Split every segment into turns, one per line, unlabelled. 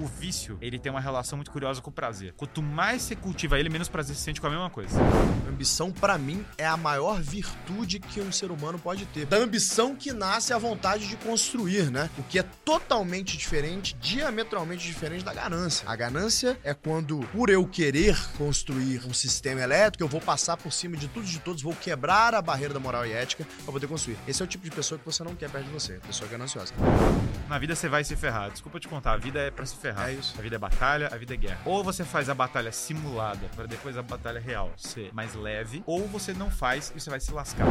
o vício, ele tem uma relação muito curiosa com o prazer. Quanto mais você cultiva ele, menos prazer você sente com a mesma coisa.
Ambição, pra mim, é a maior virtude que um ser humano pode ter. Da ambição que nasce a vontade de construir, né? O que é totalmente diferente, diametralmente diferente da ganância. A ganância é quando, por eu querer construir um sistema elétrico, eu vou passar por cima de tudo e de todos, vou quebrar a barreira da moral e ética pra poder construir. Esse é o tipo de pessoa que você não quer perto de você, pessoa gananciosa.
Na vida você vai se ferrar. Desculpa te contar, a vida é pra se ferrar.
É isso.
A vida é batalha, a vida é guerra. Ou você faz a batalha simulada pra depois a batalha real ser mais leve, ou você não faz e você vai se lascar.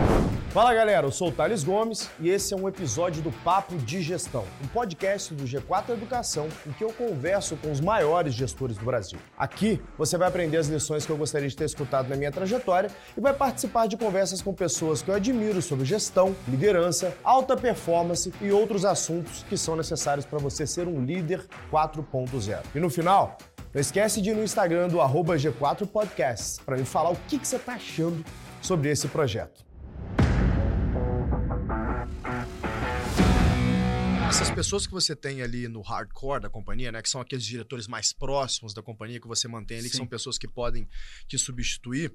Fala galera, eu sou o Thales Gomes e esse é um episódio do Papo de Gestão, um podcast do G4 Educação em que eu converso com os maiores gestores do Brasil. Aqui você vai aprender as lições que eu gostaria de ter escutado na minha trajetória e vai participar de conversas com pessoas que eu admiro sobre gestão, liderança, alta performance e outros assuntos que são necessários para você ser um líder 4.0. E no final, não esquece de ir no Instagram do arroba G4 Podcasts para me falar o que, que você está achando sobre esse projeto.
Essas pessoas que você tem ali no hardcore da companhia, né? Que são aqueles diretores mais próximos da companhia que você mantém ali, que
Sim.
são pessoas que podem te substituir.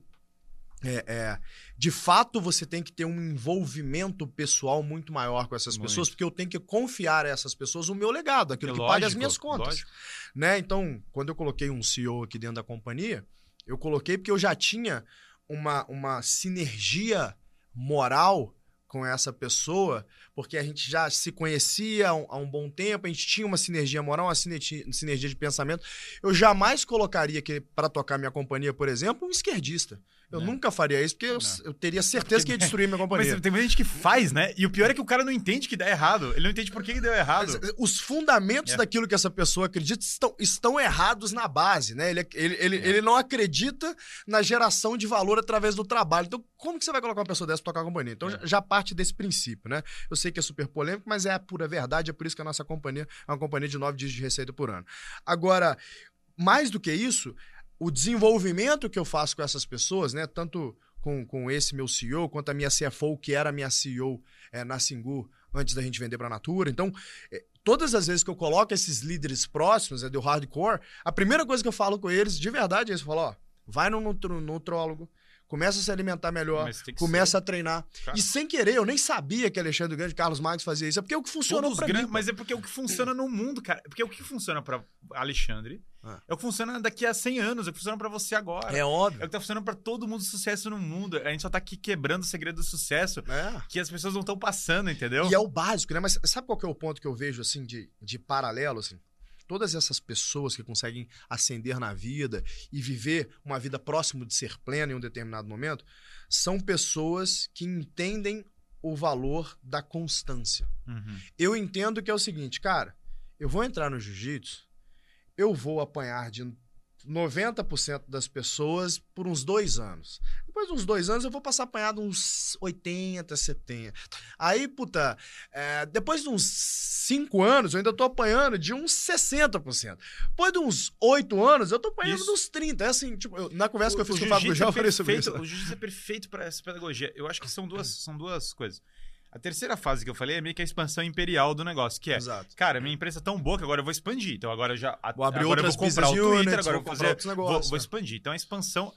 É, é, de fato, você tem que ter um envolvimento pessoal muito maior com essas
Muito.
pessoas, porque eu tenho que confiar a essas pessoas o meu legado, aquilo
É
que paga as
lógico,
minhas contas.
lógico.
né? Então, quando eu coloquei um CEO aqui dentro da companhia, eu coloquei porque eu já tinha uma, uma sinergia moral com essa pessoa, porque a gente já se conhecia há um, há um bom tempo, a gente tinha uma sinergia moral, uma sinergia, sinergia de pensamento. Eu jamais colocaria que para tocar minha companhia, por exemplo, um esquerdista. Eu
Não.
nunca faria isso, porque eu, eu teria certeza que ia destruir minha companhia.
Mas tem muita gente que faz, né? E o pior é que o cara não entende que dá errado. Ele não entende por que que deu errado.
Mas, eh, Os fundamentos
É.
daquilo que essa pessoa acredita estão, estão errados na base, né? Ele, ele, ele,
É.
ele não acredita na geração de valor através do trabalho. Então, como que você vai colocar uma pessoa dessa pra tocar a companhia? Então,
É.
já, já parte desse princípio, né? Eu sei que é super polêmico, mas é a pura verdade. É por isso que a nossa companhia é uma companhia de nove dias de receita por ano. Agora, mais do que isso, o desenvolvimento que eu faço com essas pessoas, né? Tanto com, com esse meu CEO, quanto a minha CFO, que era a minha CEO é, na Singu, antes da gente vender para a Natura. Então, é, todas as vezes que eu coloco esses líderes próximos, é, do hardcore, a primeira coisa que eu falo com eles, de verdade, é isso. Eu falo, ó, vai no nutro- nutrólogo, começa a se alimentar melhor, começa a treinar.
Cara.
E sem querer, eu nem sabia que Alexandre Grande Carlos Marques fazia isso. É porque é o que funcionou
grandes,
mim.
mas é porque é o que funciona no mundo, cara. Porque é o que funciona pra Alexandre. É o que funciona daqui a 100 anos, é o que funciona pra você agora.
É
É o
óbvio.
que tá funcionando pra todo mundo sucesso no mundo. A gente só tá aqui quebrando o segredo do sucesso
É.
que as pessoas não estão passando, entendeu?
E é o básico, né? Mas sabe qual que é o ponto que eu vejo, assim, de, de paralelo, assim? Todas essas pessoas que conseguem ascender na vida e viver uma vida próximo de ser plena em um determinado momento, são pessoas que entendem o valor da constância.
Uhum.
Eu entendo que é o seguinte, cara, eu vou entrar no jiu-jitsu, eu vou apanhar de 90% das pessoas por uns dois anos. Depois de uns dois anos, eu vou passar apanhado uns 80, 70. Aí, puta, é, depois de uns cinco anos, eu ainda tô apanhando de uns 60%. Depois de uns oito anos, eu tô apanhando
Isso.
de uns 30. É assim, tipo, eu- na conversa que eu fiz com o Fábio Gugel, eu
é
falei sobre isso.
O jiu-jitsu é perfeito pra essa pedagogia. Eu acho que são duas, são duas coisas. A terceira fase que eu falei é meio que a expansão imperial do negócio, que é
Exato.
Cara, minha empresa é tão boa que agora eu vou expandir. Então agora eu já.
Vou abrir
agora eu vou comprar o Twitter,
units,
agora
vou
fazer.
outros
Vou,
negócios,
vou
é.
expandir. Então a expansão.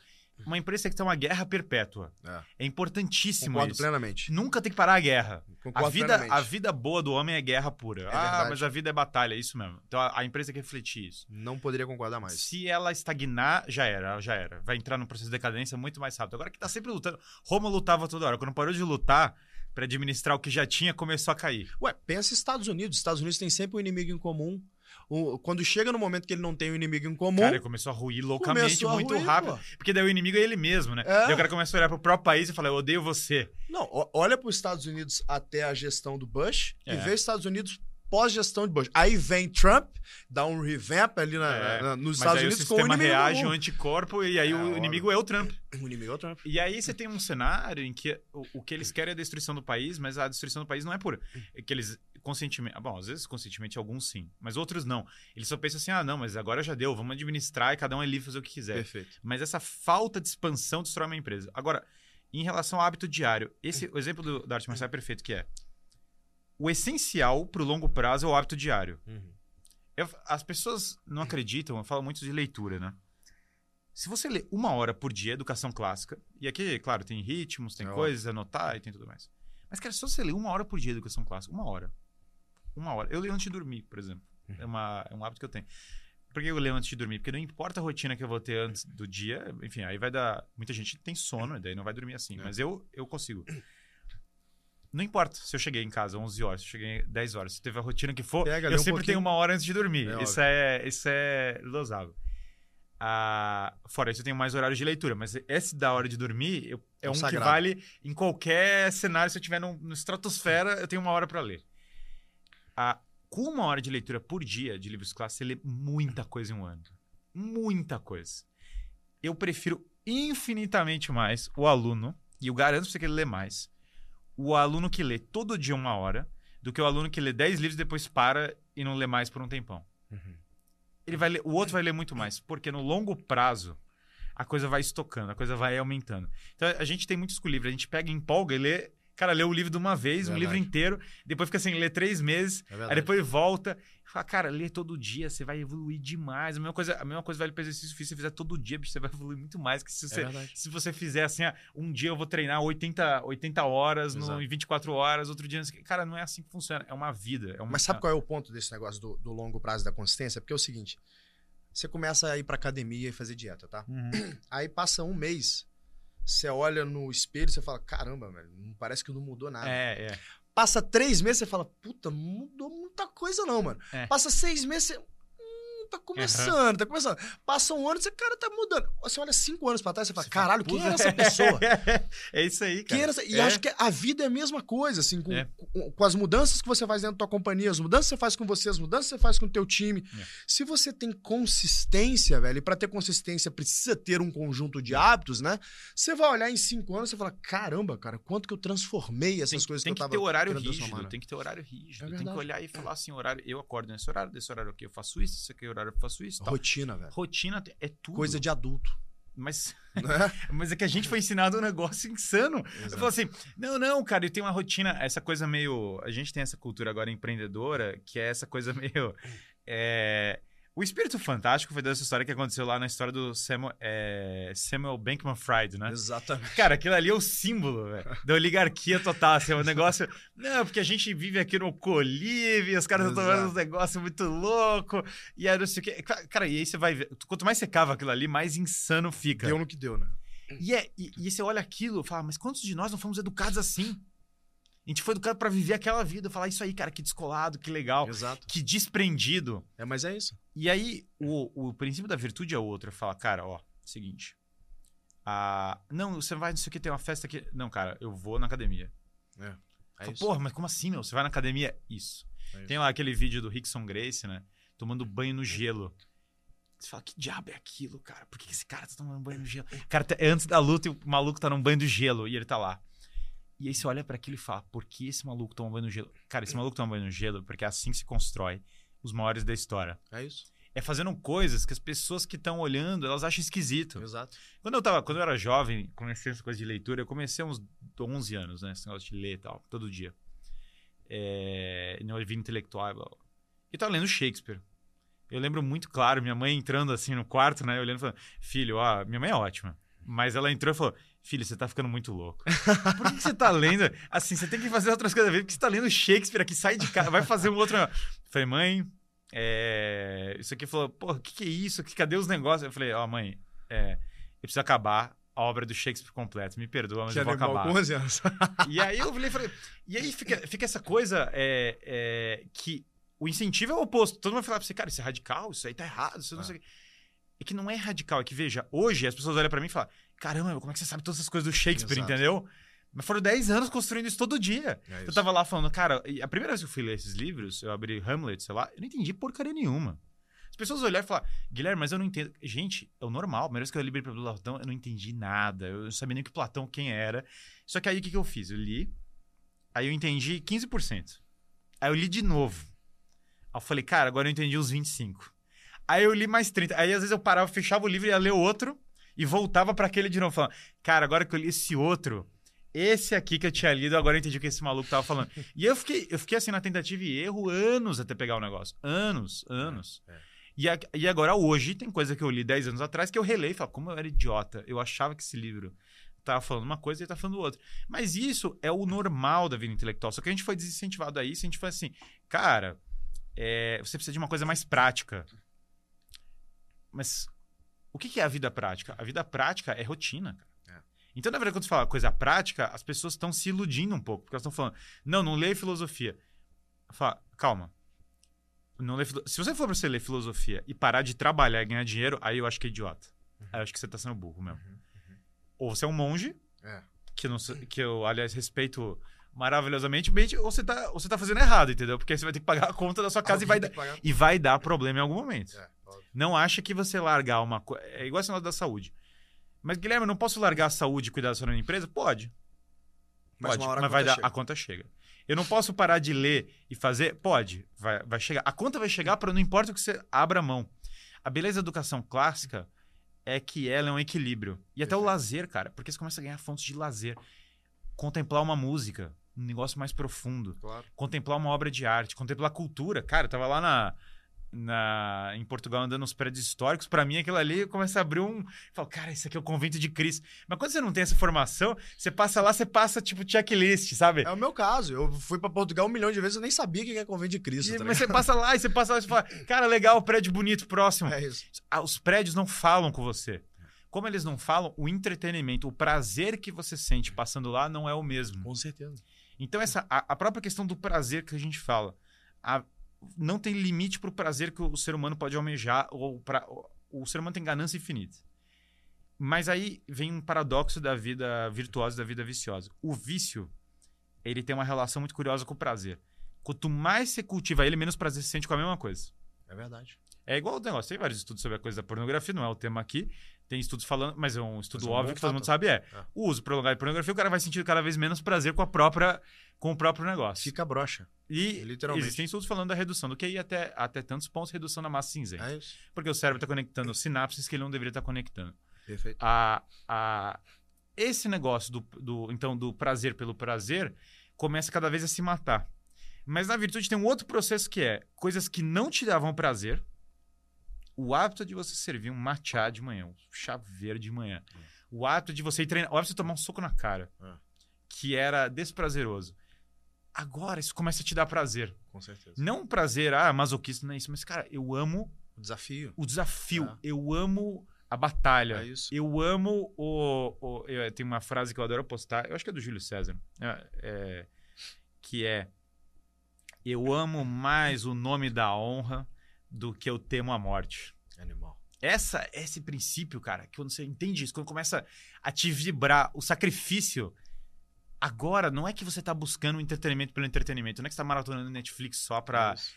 Uma empresa que tem uma guerra perpétua.
É.
É importantíssimo
Concordo
isso.
plenamente.
Nunca tem que parar a guerra.
Concordo
A vida,
plenamente.
a vida boa do homem é guerra pura. ah,
verdade.
mas a vida é batalha, é isso mesmo. Então a, a empresa tem que refletir isso.
Não poderia concordar mais.
Se ela estagnar, já era, já era. Vai entrar num processo de decadência muito mais rápido. Agora que tá sempre lutando. Roma lutava toda hora. Quando parou de lutar pra administrar o que já tinha, começou a cair.
Ué, pensa Estados Unidos. Estados Unidos tem sempre um inimigo em comum. O- quando chega no momento que ele não tem um inimigo em comum,
Cara, ele começou a ruir loucamente,
a
muito
ruir,
rápido.
pô.
Porque daí o inimigo é ele mesmo, né?
É.
Daí o cara começa a olhar pro próprio país e fala: Eu odeio você.
Não, olha para os Estados Unidos até a gestão do Bush
É.
e vê os Estados Unidos pós-gestão de Bush. Aí vem Trump, dá um revamp ali na-
É,
na- nos Estados
o
Unidos com o inimigo
reage ao anticorpo e aí
É,
o inimigo é o Trump.
O inimigo é o Trump.
E aí você tem um cenário em que o, o que eles querem é a destruição do país, mas a destruição do país não é por é que eles conscientemente, ah, bom, às vezes conscientemente alguns sim, mas outros não. Eles só pensam assim: "Ah, não, mas agora já deu, vamos administrar e cada um é livre fazer o que quiser".
Perfeito.
Mas essa falta de expansão destrói uma empresa. Agora, em relação ao hábito diário, esse o exemplo do, da arte marcial é perfeito que é o essencial para o longo prazo é o hábito diário.
Uhum.
Eu- as pessoas não acreditam, eu falo muito de leitura, né? Se você lê uma hora por dia, educação clássica, e aqui, claro, tem ritmos, tem
É
coisas, anotar e tem tudo mais. Mas, cara, se você lê uma hora por dia, educação clássica, uma hora. Uma hora. Eu leio antes de dormir, por exemplo. É, uma, é um hábito que eu tenho. Por que eu leio antes de dormir? Porque não importa a rotina que eu vou ter antes do dia, enfim, aí vai dar. Muita gente tem sono, e daí não vai dormir assim.
É.
Mas eu, eu consigo. Não importa se eu cheguei em casa 11 horas, se eu cheguei 10 horas, se teve a rotina que for,
Pega,
eu
um
sempre
pouquinho.
tenho uma hora antes de dormir.
É
isso, é, isso é dosável. Ah, fora isso, eu tenho mais horários de leitura, mas esse da hora de dormir eu- é
É um
um que vale em qualquer cenário. Se eu estiver no, no estratosfera, eu tenho uma hora para ler. Ah, com uma hora de leitura por dia de livros clássicos, você lê muita coisa em um ano. Muita coisa. Eu prefiro infinitamente mais o aluno, e eu garanto pra você que ele lê mais, o aluno que lê todo dia uma hora, do que o aluno que lê 10 livros e depois para e não lê mais por um tempão. Ele vai ler, o outro vai ler muito mais, porque no longo prazo a coisa vai estocando, a coisa vai aumentando. Então a gente tem muitos com livro, a gente pega, empolga e lê, cara, lê o livro de uma vez, um
Verdade.
livro inteiro, depois fica sem ler três meses,
É
Aí depois volta e fala, cara, lê todo dia, você vai evoluir demais. A mesma coisa, a mesma coisa vale para exercício físico. Se você fizer todo dia, bicho, você vai evoluir muito mais. Que se
É
você,
verdade.
se você fizer assim, ah, um dia eu vou treinar 80, 80 horas, no,
Exato.
em 24 horas, outro dia. Cara, não é assim que funciona. É uma vida. É uma,
Mas sabe qual é o ponto desse negócio do, do longo prazo da consistência? Porque é o seguinte: você começa a ir pra academia e fazer dieta, tá?
Uhum.
Aí passa um mês, você olha no espelho e você fala: caramba, velho, não- parece que não mudou nada.
É, é.
Passa três meses, você fala: puta, não mudou muita coisa, não, mano.
É.
Passa seis meses, você. Tá começando, tá começando. Passa um ano, você, cara, tá mudando. Você olha cinco anos pra trás, você fala:
Você fala,
caralho, quem
"Puta,
era essa pessoa?
é isso aí,
Quem
cara.
era essa- E
É.
acho que a vida é a mesma coisa, assim, com,
É.
com, com as mudanças que você faz dentro da tua companhia, as mudanças que você faz com você, as mudanças que você faz com o teu time.
É.
Se você tem consistência, velho, e pra ter consistência precisa ter um conjunto de hábitos, né? Você vai olhar em cinco anos e fala: caramba, cara, quanto que eu transformei essas
Tem,
coisas
tem
que
que
eu tava
ter horário rígido,
né?
tem que ter horário rígido.
É
tem que olhar e falar assim, horário, eu acordo nesse horário, desse horário aqui eu faço isso, esse aqui horário eu faço isso, tal.
Rotina, velho.
Rotina é tudo.
Coisa de adulto.
Mas,
Né?
mas é que a gente foi ensinado um negócio insano. Eu
Exato.
falo assim, não, não, cara, eu tenho uma rotina, essa coisa meio... A gente tem essa cultura agora empreendedora, que é essa coisa meio... é, O Espírito Fantástico foi dessa história que aconteceu lá na história do Samuel, é, Samuel Bankman Fried, né?
Exatamente.
Cara, aquilo ali é o símbolo velho, da oligarquia total. Assim, é um negócio. Não, porque a gente vive aqui no Colive, os caras estão tomando
Exato.
uns negócios muito loucos. E aí não sei o quê. Ca- Cara, e aí você vai ver. Quanto mais você cava aquilo ali, mais insano fica.
Deu no que deu, né?
E, é, e, e você olha aquilo e fala, mas quantos de nós não fomos educados assim? A gente foi educado pra viver aquela vida. Falar isso aí, cara, que descolado, que legal,
Exato.
que desprendido.
É, mas é isso.
E aí, o, o princípio da virtude é outro. É falar, cara, ó, seguinte. Ah, não, você vai, não sei o que, tem uma festa aqui. Não, cara, eu vou na academia.
É
Fala,
isso.
Porra, mas como assim, meu? Você vai na academia? Isso.
É isso.
Tem lá aquele vídeo do Rickson Grace, né? Tomando banho no gelo. Você fala, que diabo é aquilo, cara? Por que esse cara tá tomando banho no gelo? Cara, é antes da luta e o maluco tá num banho do gelo e ele tá lá. E aí você olha pra aquilo e fala, por que esse maluco toma banho no gelo? Cara, esse maluco toma banho no gelo porque é assim que se constrói os maiores da história.
É isso.
É fazendo coisas que as pessoas que estão olhando, elas acham esquisito.
Exato.
Quando eu, tava, quando eu era jovem, comecei essa coisa de leitura, eu comecei uns 11 anos, né? Esse negócio de ler e tal, todo dia. É, no vida intelectual. blá, blá. E tava lendo Shakespeare. Eu lembro muito claro, minha mãe entrando assim no quarto, né? Olhando e falando, filho, ó, minha mãe é ótima. Mas ela entrou e falou, filho, você tá ficando muito louco. Por que, que você tá lendo? Assim, você tem que fazer outras coisas porque você tá lendo Shakespeare aqui, sai de casa, vai fazer um outro. Eu falei, mãe, é... isso aqui falou, pô, o que, que é isso? Que- Cadê os negócios? Eu falei, ó, mãe, é, eu preciso acabar a obra do Shakespeare completa. Me perdoa, mas
Que
eu vou acabar.
com 11 anos.
E aí eu falei, falei e aí fica, fica essa coisa é, é, que o incentivo é o oposto. Todo mundo vai falar pra você, cara, isso é radical, isso aí tá errado, isso não
É.
sei o quê. É que não é radical, é que veja, hoje as pessoas olham pra mim e falam, caramba, como é que você sabe todas essas coisas do Shakespeare,
Exato.
entendeu? Mas foram 10 anos construindo isso todo dia.
É
Eu
isso.
tava lá falando, cara, a primeira vez que eu fui ler esses livros, eu abri Hamlet, sei lá, eu não entendi porcaria nenhuma. As pessoas olharam e falaram, Guilherme, mas eu não entendo. Gente, é o normal. A primeira vez que eu li para Platão, eu não entendi nada. Eu não sabia nem que Platão quem era. Só que aí o que, que eu fiz? Eu li, aí eu entendi 15%. Aí eu li de novo. Aí eu falei, cara, agora eu entendi os 25%. Aí eu li mais 30%. Aí às vezes eu parava, fechava o livro e ia ler outro e voltava para aquele de novo, falando, cara, agora que eu li esse outro, Esse aqui que eu tinha lido, agora eu entendi o que esse maluco tava falando. E eu fiquei, eu fiquei assim na tentativa e erro anos até pegar o negócio. Anos, anos.
É, é.
E, a- e agora, hoje, tem coisa que eu li 10 anos atrás que eu releio e falo, como eu era idiota. Eu achava que esse livro tava falando uma coisa e ele tá falando outra. Mas isso é o normal da vida intelectual. Só que a gente foi desincentivado a isso, a gente foi assim, cara, é, você precisa de uma coisa mais prática. Mas o que é a vida prática? A vida prática é rotina, cara.
É.
Então, na verdade, quando você fala coisa prática, as pessoas estão se iludindo um pouco. Porque elas estão falando, não, não leia filosofia. Fala, calma. Não lê filo- Se você for pra você ler filosofia e parar de trabalhar e ganhar dinheiro, aí eu acho que é idiota. Aí eu acho que você tá sendo burro mesmo. Ou você é um monge,
É.
que, eu não que eu, aliás, respeito maravilhosamente, ou você, tá, ou você tá fazendo errado, entendeu? Porque aí você vai ter que pagar a conta da sua casa e vai, dar, e vai dar problema em algum momento.
É.
Não acha que você largar uma coisa. É igual esse negócio da saúde. Mas, Guilherme, eu não posso largar a saúde e cuidar da sua empresa? Pode.
Mas
Pode, mas vai dar,
chega.
a conta chega. Eu não posso parar de ler e fazer? Pode, vai, vai chegar. A conta vai chegar para não importa o que você abra a mão. A beleza da educação clássica é que ela é um equilíbrio. E até o
Perfeito.
lazer, cara, porque você começa a ganhar fontes de lazer. Contemplar uma música, um negócio mais profundo.
Claro.
Contemplar uma obra de arte, contemplar cultura. Cara, eu tava lá na, na, em Portugal andando nos prédios históricos. Pra mim, aquilo ali começa a abrir um. Eu falo, cara, isso aqui é o convento de Cristo. Mas quando você não tem essa formação, você passa lá, você passa tipo checklist, sabe?
É o meu caso. Eu fui pra Portugal um milhão de vezes, eu nem sabia o que é convento de Cristo.
E-
tá
mas
ligado?
você passa lá e você passa lá e você fala, cara, legal, prédio bonito, próximo.
É isso.
Ah, Os prédios não falam com você. Como eles não falam, o entretenimento, o prazer que você sente passando lá não é o mesmo.
Com certeza.
Então, essa, a, a própria questão do prazer que a gente fala. a- não tem limite para o prazer que o ser humano pode almejar, ou pra, o, ser humano tem ganância infinita. Mas aí vem um paradoxo da vida virtuosa e da vida viciosa. O vício, ele tem uma relação muito curiosa com o prazer. Quanto mais você cultiva ele, menos prazer você sente com a mesma coisa.
É verdade.
É igual o negócio. Tem vários estudos sobre a coisa da pornografia, não é o tema aqui. Tem estudos falando, mas é um estudo
Mas é um
óbvio que todo mundo sabe é.
É.
O uso prolongado de pornografia, o cara vai sentir cada vez menos prazer com a própria com o próprio negócio.
Fica broxa.
E
Literalmente.
existem estudos falando da redução do QI até, até tantos pontos, redução da massa cinzenta.
É isso.
Porque o cérebro está conectando sinapses que ele não deveria estar conectando.
Perfeito.
A, a, esse negócio do, do, então, do prazer pelo prazer começa cada vez a se matar. Mas na virtude tem um outro processo que é coisas que não te davam prazer. O hábito de você servir um matcha de manhã, um chá verde de manhã. O hábito de você ir treinar, o hábito de tomar um soco na cara,
É.
que era desprazeroso. Agora isso começa a te dar prazer.
Com certeza.
Não um prazer, ah, masoquista, não é isso, mas cara, eu amo
O desafio.
o desafio,
É.
eu amo a batalha.
É isso.
Eu amo o. o eu, tem uma frase que eu adoro postar, eu acho que é do Júlio César, é, é, que é: Eu amo mais o nome da honra do que eu temo a morte.
Animal.
Essa, esse princípio, cara, que quando você entende isso, quando começa a te vibrar o sacrifício. Agora, não é que você tá buscando entretenimento pelo entretenimento, não é que você tá maratonando Netflix só pra.
Isso.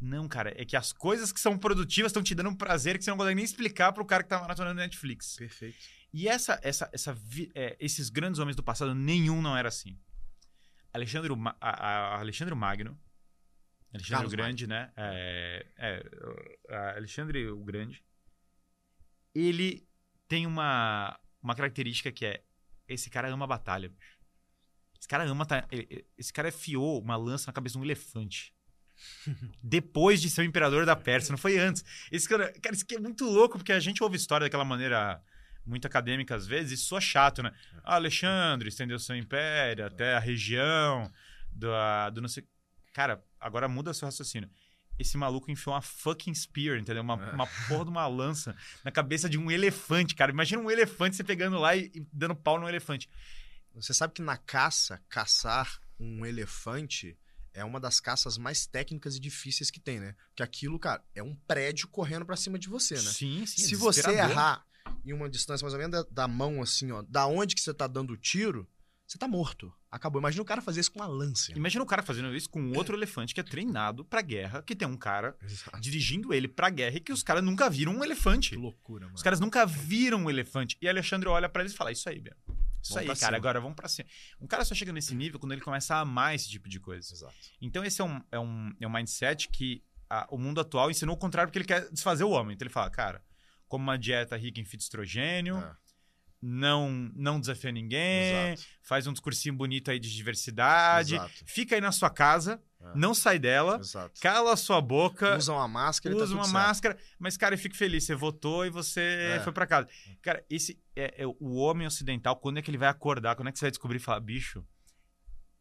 Não, cara, é que as coisas que são produtivas estão te dando um prazer que você não consegue nem explicar pro cara que tá maratonando Netflix.
Perfeito.
E essa, essa, essa, é, esses grandes homens do passado, nenhum não era assim. Alexandre, Ma- a- a- Alexandre Magno, Alexandre
Carlos
o Grande, né? É, é, Alexandre o Grande, ele tem uma, uma característica que é: esse cara ama batalha. bicho. Esse cara ama. tá- Esse cara fiou uma lança na cabeça de um elefante. Depois de ser o imperador da Pérsia, não foi antes. Esse cara, cara, isso aqui é muito louco, porque a gente ouve história daquela maneira muito acadêmica às vezes, e soa chato, né? Ah, Alexandre estendeu seu império até a região do, do não sei. Cara, agora muda seu raciocínio. Esse maluco enfiou uma fucking spear, entendeu? Uma,
É.
uma porra de uma lança na cabeça de um elefante, cara. Imagina um elefante você pegando lá e, e dando pau num elefante.
Você sabe que na caça, caçar um elefante é uma das caças mais técnicas e difíceis que tem, né? Porque aquilo, cara, é um prédio correndo pra cima de você, né?
Sim, sim.
Se
é
você errar em uma distância mais ou menos da, da mão, assim, ó, da onde que você tá dando o tiro, você tá morto. Acabou. Imagina o cara fazer isso com uma lança.
Imagina o cara fazendo isso com outro elefante que é treinado pra guerra, que tem um cara
Exato.
dirigindo ele pra guerra e que os caras nunca viram um elefante.
Que loucura, mano.
Os caras nunca viram um elefante. E Alexandre olha pra eles e fala: Isso aí, Bia. Isso
Vamos
aí, cara.
cima."
Agora vamos pra cima. Um cara só chega nesse nível quando ele começa a amar esse tipo de coisa.
Exato.
Então, esse é um, é um, é um mindset que a- o mundo atual ensinou o contrário, porque ele quer desfazer o homem. Então, ele fala: Cara, como uma dieta rica em fitoestrogênio,
É.
não não desafia ninguém,
Exato.
faz um discursinho bonito aí de diversidade,
Exato.
fica aí na sua casa,
É.
não sai dela,
Exato.
cala a sua boca,
Usa uma máscara tá
usa
tudo
uma
certo.
máscara, mas, cara, eu fico feliz. Você votou e você
É.
foi pra casa. Cara, esse é, é o homem ocidental, quando é que ele vai acordar? Quando é que você vai descobrir e falar, bicho,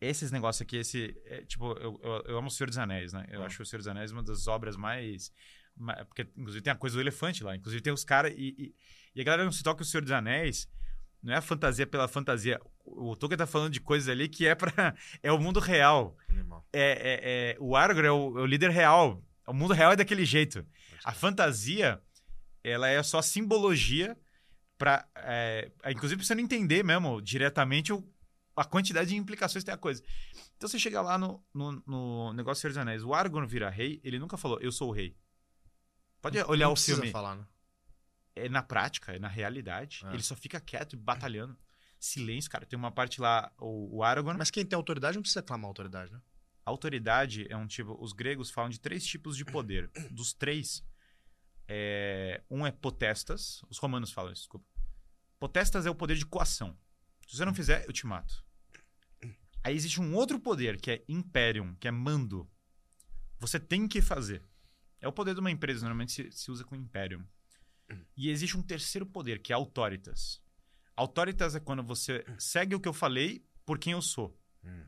esses negócios aqui, esse. é, tipo, eu, eu, eu amo o Senhor dos Anéis, né? Eu
Ah.
acho o Senhor dos Anéis uma das obras mais. ma- Porque, inclusive, tem a coisa do elefante lá. Inclusive, tem os caras. E, e, e a galera não se toca o Senhor dos Anéis não é a fantasia pela fantasia. O Tolkien tá falando de coisas ali que é para É o mundo real é, é- é- o Aragorn é o, é o líder real. O mundo real é daquele jeito. A fantasia, ela é só simbologia para, inclusive pra você não entender mesmo diretamente o- a quantidade de implicações que tem a coisa. Então você chega lá no, no, no negócio do Senhor dos Anéis, o Aragorn vira rei, ele nunca falou, eu sou o rei. Pode olhar
Não
o filme.
falar, né?
É na prática, é na realidade.
É.
Ele só fica quieto, batalhando. Silêncio, cara. Tem uma parte lá, o, o Aragorn.
Mas quem tem autoridade não precisa clamar autoridade, né?
Autoridade é um tipo. Os gregos falam de três tipos de poder. Dos três, é, um é potestas. Os romanos falam isso, desculpa. Potestas é o poder de coação. Se você não fizer, eu te mato. Aí existe um outro poder, que é imperium, que é mando. Você tem que fazer. É o poder de uma empresa, normalmente se, se usa com imperium. E existe um terceiro poder, que é autoritas. Autoritas é quando você segue o que eu falei por quem eu sou.
Hum.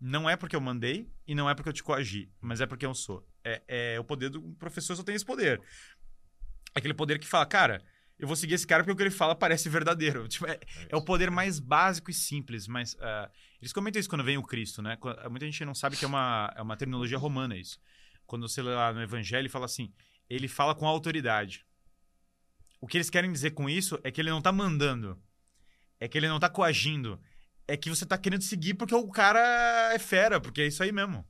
Não é porque eu mandei e não é porque eu te coagi, mas é porque eu sou. É, é o poder do professor só tem esse poder. Aquele poder que fala, cara, eu vou seguir esse cara porque o que ele fala parece verdadeiro. Tipo, é, é o poder mais básico e simples, mas ah, eles comentam isso quando vem o Cristo, né? Muita gente não sabe que é uma, é uma terminologia romana isso. Quando você lê lá no Evangelho, fala assim, ele fala com autoridade. O que eles querem dizer com isso é que ele não tá mandando, é que ele não tá coagindo, é que você tá querendo seguir porque o cara é fera, porque é isso aí mesmo.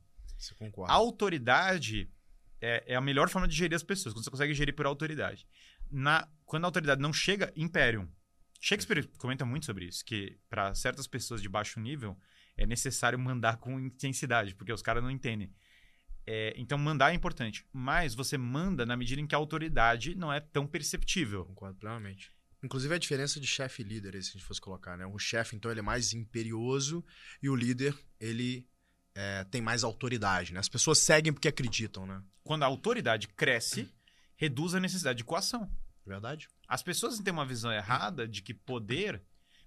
A
concorda.
autoridade é, é a melhor forma de gerir as pessoas, quando você consegue gerir por autoridade. Na, quando a autoridade não chega, imperium. Shakespeare comenta muito sobre isso, que para certas pessoas de baixo nível é necessário mandar com intensidade, porque os caras não entendem. É, então, mandar é importante. Mas você manda na medida em que a autoridade não é tão perceptível.
Concordo plenamente. Inclusive a diferença de chefe e líder, se a gente fosse colocar, né? O chefe, então, ele é mais imperioso e o líder, ele é, tem mais autoridade, né? As pessoas seguem porque acreditam, né?
Quando a autoridade cresce, reduz a necessidade de coação.
Verdade?
As pessoas têm uma visão errada de que poder.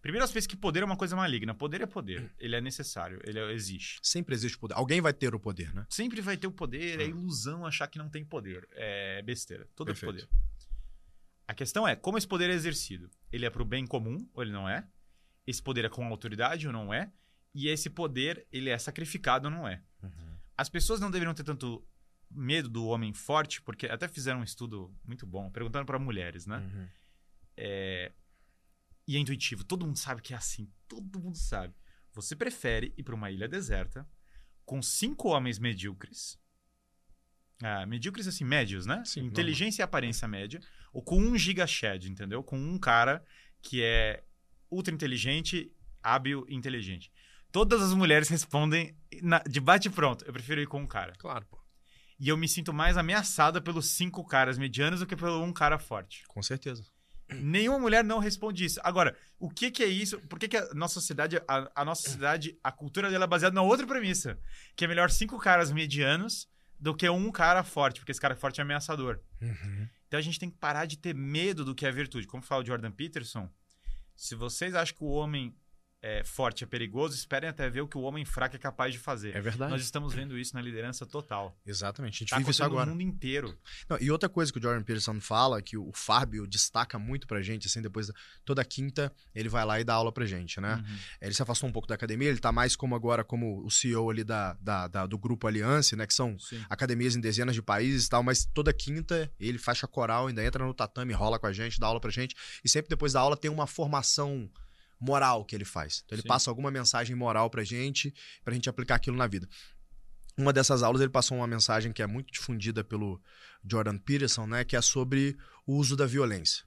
Primeiro, elas pensam que poder é uma coisa maligna. Poder é poder. Ele é necessário, ele é- existe.
Sempre existe poder. Alguém vai ter o poder, né?
Sempre vai ter o poder, é
Hum.
ilusão achar que não tem poder. É besteira. Todo é
Perfeito.
poder. A questão é como esse poder é exercido. Ele é pro bem comum ou ele não é? Esse poder é com autoridade ou não é? E esse poder, ele é sacrificado ou não é? As pessoas não deveriam ter tanto medo do homem forte, porque até fizeram um estudo muito bom, perguntando para mulheres, né?
Uhum.
É, E é intuitivo. Todo mundo sabe que é assim. Todo mundo sabe. Você prefere ir para uma ilha deserta com cinco homens medíocres. Ah, medíocres assim, médios, né?
Sim,
Inteligência e aparência média. Ou com um gigashed, entendeu? Com um cara que é ultra inteligente, hábil e inteligente. Todas as mulheres respondem na- de bate pronto. Eu prefiro ir com um cara.
Claro, pô.
E eu me sinto mais ameaçada pelos cinco caras medianos do que pelo um cara forte.
Com certeza.
Nenhuma mulher não responde isso. Agora, o que, que é isso? Por que, que a nossa sociedade, a, a nossa sociedade, a cultura dela é baseada na outra premissa? Que é melhor cinco caras medianos do que um cara forte, porque esse cara forte é ameaçador. Então a gente tem que parar de ter medo do que é virtude. Como fala o Jordan Peterson, se vocês acham que o homem é, forte é perigoso, esperem até ver o que o homem fraco é capaz de fazer.
É verdade.
Nós estamos vendo isso na liderança total.
Exatamente. A gente
Tá
vive isso agora.
no mundo inteiro.
Não, e outra coisa que o Jordan Peterson fala, que o Fábio destaca muito pra gente, assim, depois da, toda quinta ele vai lá e dá aula pra gente, né?
Uhum.
Ele se afastou um pouco da academia, ele tá mais como agora como o CEO ali da, da- da- do grupo Aliança, né? Que são
Sim.
academias em dezenas de países e tal, mas toda quinta ele faixa coral, ainda entra no tatame, rola com a gente, dá aula pra gente, e sempre depois da aula tem uma formação moral que ele faz. Então ele
Sim.
passa alguma mensagem moral pra gente, pra gente aplicar aquilo na vida. Uma dessas aulas ele passou uma mensagem que é muito difundida pelo Jordan Peterson, né, que é sobre o uso da violência.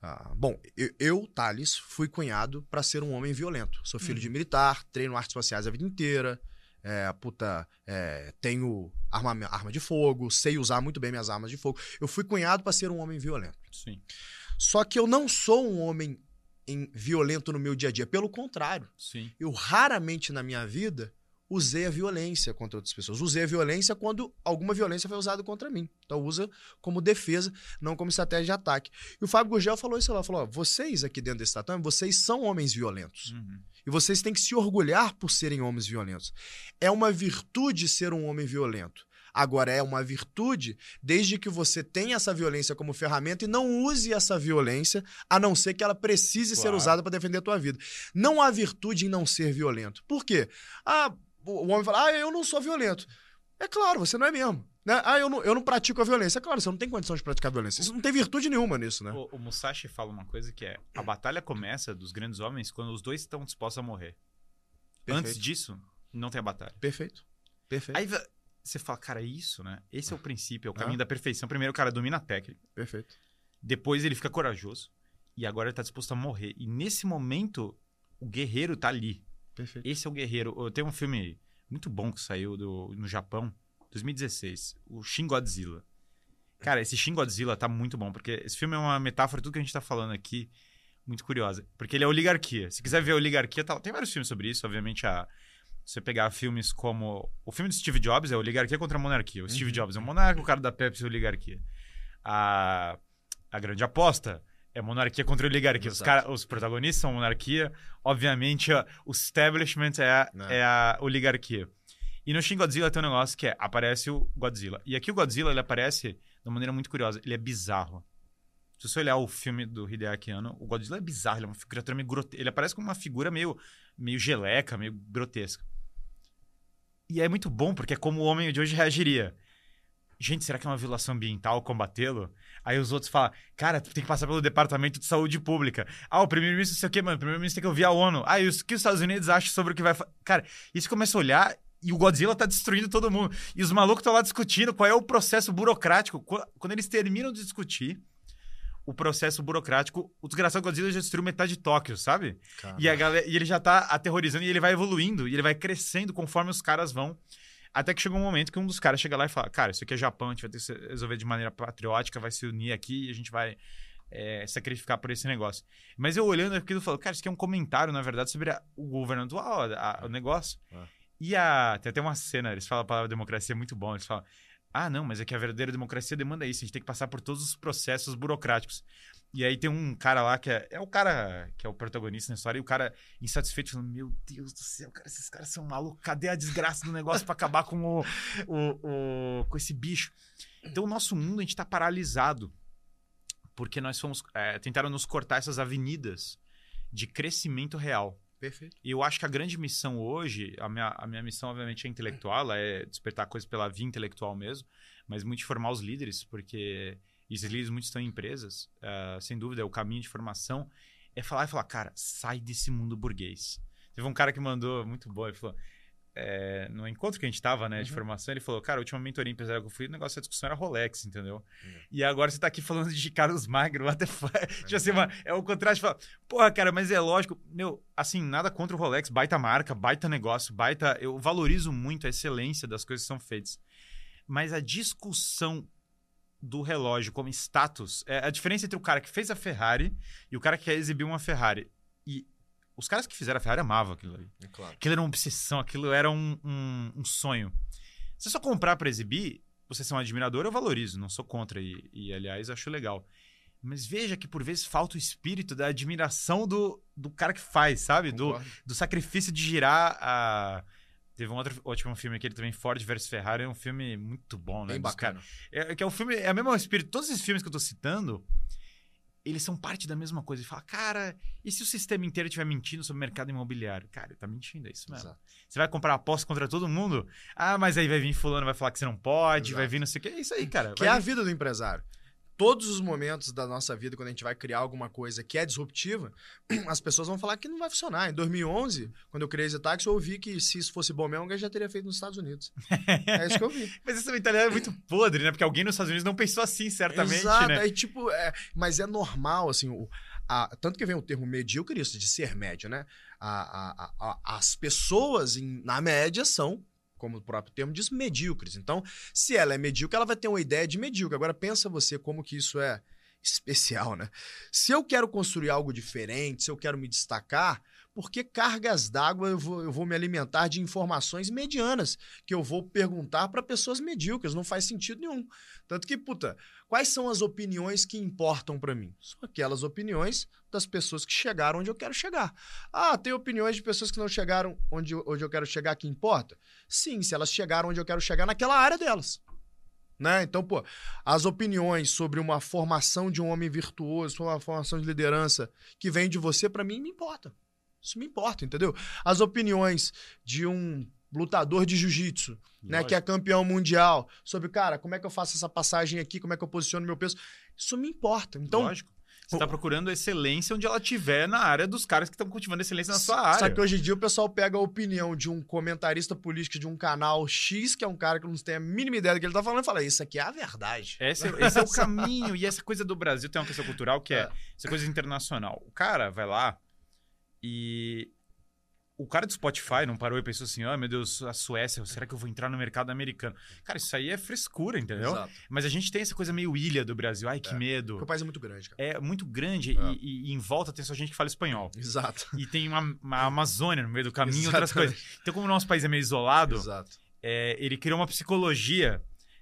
Ah, bom, eu, eu, Thales, fui cunhado pra ser um homem violento. Sou filho de militar, treino artes marciais a vida inteira, é, puta, é, tenho arma, arma de fogo, sei usar muito bem minhas armas de fogo. Eu fui cunhado pra ser um homem violento.
Sim.
Só que eu não sou um homem em violento no meu dia a dia. Pelo contrário,
Sim.
eu raramente na minha vida usei a violência contra outras pessoas. Usei a violência quando alguma violência foi usada contra mim. Então usa como defesa, não como estratégia de ataque. E o Fábio Gurgel falou isso lá, falou: ó, vocês aqui dentro desse tatame, vocês são homens violentos.
Uhum.
E vocês têm que se orgulhar por serem homens violentos. É uma virtude ser um homem violento. Agora, é uma virtude desde que você tenha essa violência como ferramenta e não use essa violência, a não ser que ela precise ser
Claro.
usada para defender a tua vida. Não há virtude em não ser violento. Por quê? Ah, o homem fala, ah, eu não sou violento. É claro, você não é mesmo. Né? Ah, eu não, eu não pratico a violência. É claro, você não tem condição de praticar violência. Isso não tem virtude nenhuma nisso, né?
O, o Musashi fala uma coisa que é: a batalha começa dos grandes homens quando os dois estão dispostos a morrer. Antes disso, não tem a batalha.
Perfeito. Perfeito.
Aí você fala, cara, é isso, né? Esse é o princípio, é o
É.
caminho da perfeição. Primeiro o cara domina a técnica,
Perfeito.
depois ele fica corajoso e agora ele tá disposto a morrer. E nesse momento, o guerreiro tá ali.
Perfeito.
Esse é o guerreiro. Eu tenho um filme muito bom que saiu do, no Japão, 2016, o Shin Godzilla. Cara, esse Shin Godzilla tá muito bom, porque esse filme é uma metáfora de tudo que a gente tá falando aqui, muito curiosa. Porque ele é oligarquia. Se quiser ver a oligarquia, tá- tem vários filmes sobre isso, obviamente a você pegar filmes como o filme do Steve Jobs é oligarquia contra a monarquia. O Steve
Uhum.
Jobs é um monarca, o cara da Pepsi é oligarquia. A a grande aposta é monarquia contra oligarquia. Os, cara, os protagonistas são monarquia. Obviamente, a- o establishment é a,
Né.
é a oligarquia. E no Shin Godzilla tem um negócio que é, aparece o Godzilla. E aqui o Godzilla, ele aparece de uma maneira muito curiosa. Ele é bizarro. Se você olhar o filme do Hideaki Anno, o Godzilla é bizarro. Ele é uma criatura meio grotesca. Ele aparece como uma figura meio, meio geleca, meio grotesca. E é muito bom, porque é como o homem de hoje reagiria. Gente, será que é uma violação ambiental combatê-lo? Aí os outros falam, cara, tu tem que passar pelo Departamento de Saúde Pública. Ah, o primeiro-ministro não sei o quê, mano. O primeiro-ministro tem que ouvir a ONU. Ah, e o que os Estados Unidos acham sobre o que vai... fa-" Cara, isso começa a olhar e o Godzilla tá destruindo todo mundo. E os malucos estão lá discutindo qual é o processo burocrático. Qu- Quando eles terminam de discutir o processo burocrático, o desgraçado Godzilla já destruiu metade de Tóquio, sabe? E, a galera, e ele já tá aterrorizando e ele vai evoluindo e ele vai crescendo conforme os caras vão. Até que chega um momento que um dos caras chega lá e fala: Cara, isso aqui é Japão, a gente vai ter que resolver de maneira patriótica, vai se unir aqui e a gente vai é, sacrificar por esse negócio. Mas eu olhando aquilo, eu falo: Cara, isso aqui é um comentário, na verdade, sobre a- o governo atual, a- a- o negócio.
Ah.
E a, tem até uma cena, eles falam a palavra democracia, é muito bom. Eles falam: Ah, não, mas é que a verdadeira democracia demanda isso, a gente tem que passar por todos os processos burocráticos. E aí tem um cara lá que é, é o cara que é o protagonista na história, e o cara insatisfeito falando: Meu Deus do céu, cara, esses caras são malucos, cadê a desgraça do negócio pra acabar com o, o, o- com esse bicho? Então, o nosso mundo, a gente tá paralisado. Porque nós fomos. é, tentaram nos cortar essas avenidas de crescimento real.
Perfeito.
E eu acho que a grande missão hoje, a minha, a minha missão, obviamente, é intelectual, é despertar coisas pela via intelectual mesmo, mas muito de formar os líderes, porque esses líderes muitos estão em empresas, ah, sem dúvida, é o caminho de formação, é falar e falar, cara, sai desse mundo burguês. Teve um cara que mandou, muito bom, ele falou, é, no encontro que a gente tava, né, de
Uhum.
formação, ele falou, cara, a última mentoria empresarial que eu fui, o negócio da discussão era Rolex, entendeu?
Uhum.
E agora você tá aqui falando de Carlos Magno, até tipo assim, mano, é o contraste, fala, porra, cara, mas é lógico, meu, assim, nada contra o Rolex, baita marca, baita negócio, baita, eu valorizo muito a excelência das coisas que são feitas. Mas a discussão do relógio como status, é a diferença entre o cara que fez a Ferrari e o cara que quer exibir uma Ferrari. Os caras que fizeram a Ferrari amavam aquilo ali.
É claro.
Aquilo era uma obsessão, aquilo era um, um, um sonho. Se só comprar pra exibir, você ser um admirador, eu valorizo, não sou contra. E, e, aliás, acho legal. Mas veja que por vezes falta o espírito da admiração do, do cara que faz, sabe? Do, do sacrifício de girar a. Teve um outro ótimo filme aquele também, Ford vs Ferrari, é um filme muito bom, né?
Bem bacana.
é, que é o filme, é o mesmo espírito. Todos esses filmes que eu tô citando, eles são parte da mesma coisa. E fala, cara, e se o sistema inteiro estiver mentindo sobre o mercado imobiliário? Cara, ele tá mentindo, é isso mesmo.
Exato.
Você vai comprar aposta contra todo mundo? Ah, mas aí vai vir fulano, vai falar que você não pode,
Exato.
vai vir não sei o que. É isso aí, cara.
Que é
Vai
a
vir-
vida do empresário. Todos os momentos da nossa vida, quando a gente vai criar alguma coisa que é disruptiva, as pessoas vão falar que não vai funcionar. Em 2011, quando eu criei esse táxi, eu ouvi que se isso fosse bom mesmo, alguém já teria feito nos Estados Unidos. é isso que eu vi.
Mas essa mentalidade é muito podre, né? Porque alguém nos Estados Unidos não pensou assim, certamente,
Exato.
né?
Aí, tipo, é, mas é normal, assim, o, a- tanto que vem o termo medíocre, isso, de ser médio, né? A- a- as pessoas, em- na média, são, como o próprio termo diz, medíocres. Então, se ela é medíocre, ela vai ter uma ideia de medíocre. Agora, pensa você como que isso é especial, né? Se eu quero construir algo diferente, se eu quero me destacar, por que cargas d'água eu vou, eu vou me alimentar de informações medianas que eu vou perguntar para pessoas medíocres? Não faz sentido nenhum. Tanto que, puta, quais são as opiniões que importam para mim? São aquelas opiniões das pessoas que chegaram onde eu quero chegar. Ah, tem opiniões de pessoas que não chegaram onde, onde eu quero chegar que importa? Sim, se elas chegaram onde eu quero chegar naquela área delas. Né? Então, pô, as opiniões sobre uma formação de um homem virtuoso, sobre uma formação de liderança que vem de você, para mim, me importa. Isso me importa, entendeu? As opiniões de um lutador de jiu-jitsu, né, que é campeão mundial, sobre, cara, como é que eu faço essa passagem aqui, como é que eu posiciono meu peso, isso me importa. Então,
Lógico. Você está procurando excelência onde ela tiver na área dos caras que estão cultivando excelência na sua área.
Só que hoje em dia o pessoal pega a opinião de um comentarista político de um canal X, que é um cara que não tem a mínima ideia do que ele está falando, e fala: Isso aqui é a verdade.
Esse, é, esse é o caminho. E essa coisa do Brasil tem uma questão cultural que é, é essa coisa internacional. O cara vai lá e o cara do Spotify não parou e pensou assim: ah, oh, meu Deus, a Suécia, será que eu vou entrar no mercado americano? Cara, isso aí é frescura, entendeu? Exato. Mas a gente tem essa coisa meio ilha do Brasil. Ai, que
é.
medo.
Porque o país é muito grande, cara.
É muito grande é. E, e, em volta tem só gente que fala espanhol.
Exato.
E tem uma, uma Amazônia no meio do caminho e outras coisas. Então, como o nosso país é meio isolado,
Exato.
É, ele criou uma psicologia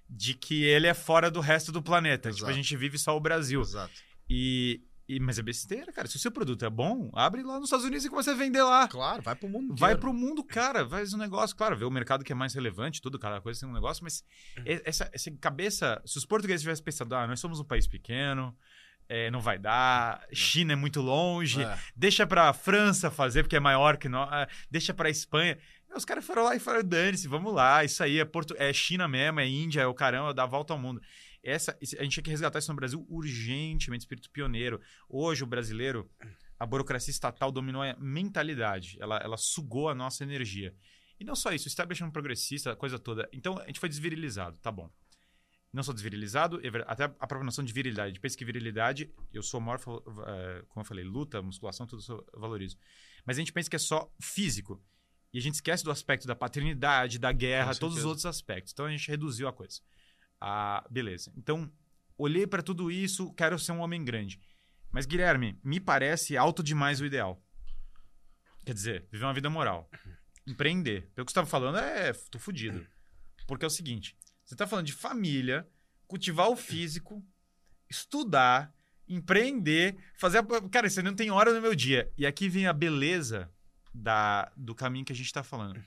de que ele é fora do resto do planeta. Exato. Tipo, a gente vive só o Brasil.
Exato.
E, e, mas é besteira, cara. Se o seu produto é bom, abre lá nos Estados Unidos e começa a vender lá.
Claro, vai pro mundo inteiro.
Vai pro mundo, cara. Faz um negócio, claro, vê o mercado que é mais relevante, tudo, cada coisa tem um negócio, mas essa, essa cabeça, se os portugueses tivessem pensado, ah, nós somos um país pequeno, é, não vai dar, China é muito longe, é. deixa pra França fazer, porque é maior que nós, ah, deixa pra Espanha. Os caras foram lá e falaram, dane-se, vamos lá, isso aí é, Porto, é China mesmo, é Índia, é o caramba, dá a volta ao mundo. Essa, a gente tinha que resgatar isso no Brasil urgentemente, espírito pioneiro. Hoje, o brasileiro, a burocracia estatal dominou a mentalidade. Ela, ela sugou a nossa energia. E não só isso, o establishment progressista, a coisa toda. Então, a gente foi desvirilizado, tá bom. Não sou desvirilizado, até a própria noção de virilidade. A gente pensa que virilidade, eu sou maior, eh, como eu falei, luta, musculação, tudo isso eu valorizo. Mas a gente pensa que é só físico. E a gente esquece do aspecto da paternidade, da guerra, todos os outros aspectos. Então a gente reduziu a coisa. Ah, beleza. Então, olhei para tudo isso, quero ser um homem grande. Mas, Guilherme, me parece alto demais o ideal. Quer dizer, viver uma vida moral. Empreender. Pelo que você estava falando, é. tô fudido. Porque é o seguinte: você está falando de família, cultivar o físico, estudar, empreender, fazer. A... Cara, você não tem hora no meu dia. E aqui vem a beleza da, do caminho que a gente está falando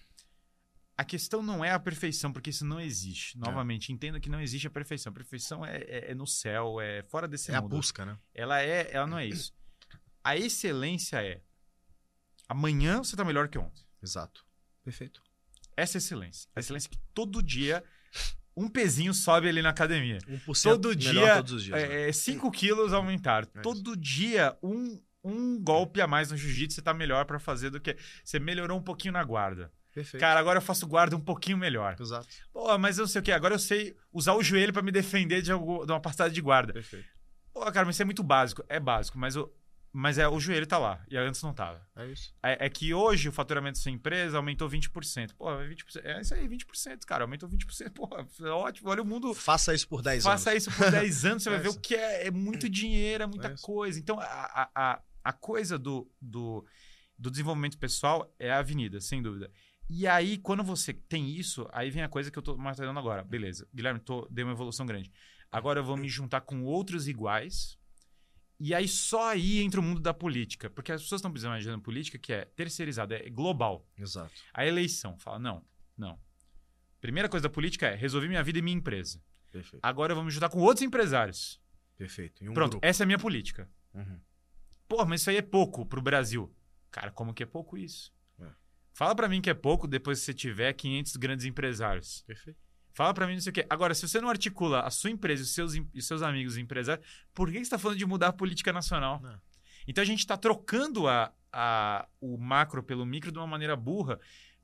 a questão não é a perfeição, porque isso não existe. É. Novamente, é. entenda que não existe a perfeição. A perfeição é, é, é no céu, é fora desse
é
mundo.
É a busca, né?
Ela, é, ela não é isso. A excelência é amanhã você está melhor que ontem.
Exato. Perfeito.
Essa é a excelência. A excelência é que todo dia um pezinho sobe ali na academia.
1%
todo dia,
todos os dias.
É, 5 né? quilos aumentar. É todo dia, um, um golpe a mais no jiu-jitsu você está melhor para fazer do que. Você melhorou um pouquinho na guarda.
Perfeito.
Cara, agora eu faço guarda um pouquinho melhor.
Exato.
Pô, mas eu não sei o que. Agora eu sei usar o joelho para me defender de, de uma passada de guarda.
Perfeito.
Pô, cara, mas isso é muito básico. É básico, mas o, mas é, o joelho tá lá. E antes não tava.
É isso.
É, é que hoje o faturamento da sua empresa aumentou 20%. Pô, 20%. É isso aí, 20%, cara. Aumentou 20%. Pô, é ótimo. Olha o mundo.
Faça isso por 10
Faça
anos.
Faça isso por 10 anos. Você vai ver o que é. É muito dinheiro, é muita é coisa. Então, a, a, a coisa do, do, do desenvolvimento pessoal é a avenida, sem dúvida. E aí, quando você tem isso, aí vem a coisa que eu tô martelando agora. Beleza, Guilherme, tô, dei uma evolução grande. Agora eu vou me juntar com outros iguais. E aí só aí entra o mundo da política. Porque as pessoas estão pensando imaginando política que é terceirizada, é global.
Exato.
A eleição fala: não, não. Primeira coisa da política é resolver minha vida e minha empresa.
Perfeito.
Agora eu vou me juntar com outros empresários.
Perfeito. Um
Pronto,
grupo.
essa é a minha política.
Uhum.
Pô, mas isso aí é pouco pro Brasil. Cara, como que é pouco isso? Fala para mim que é pouco depois que você tiver 500 grandes empresários.
Perfeito.
Fala para mim não sei o quê. Agora, se você não articula a sua empresa e os seus, e seus amigos empresários, por que você está falando de mudar a política nacional?
Não.
Então a gente está trocando a, a, o macro pelo micro de uma maneira burra,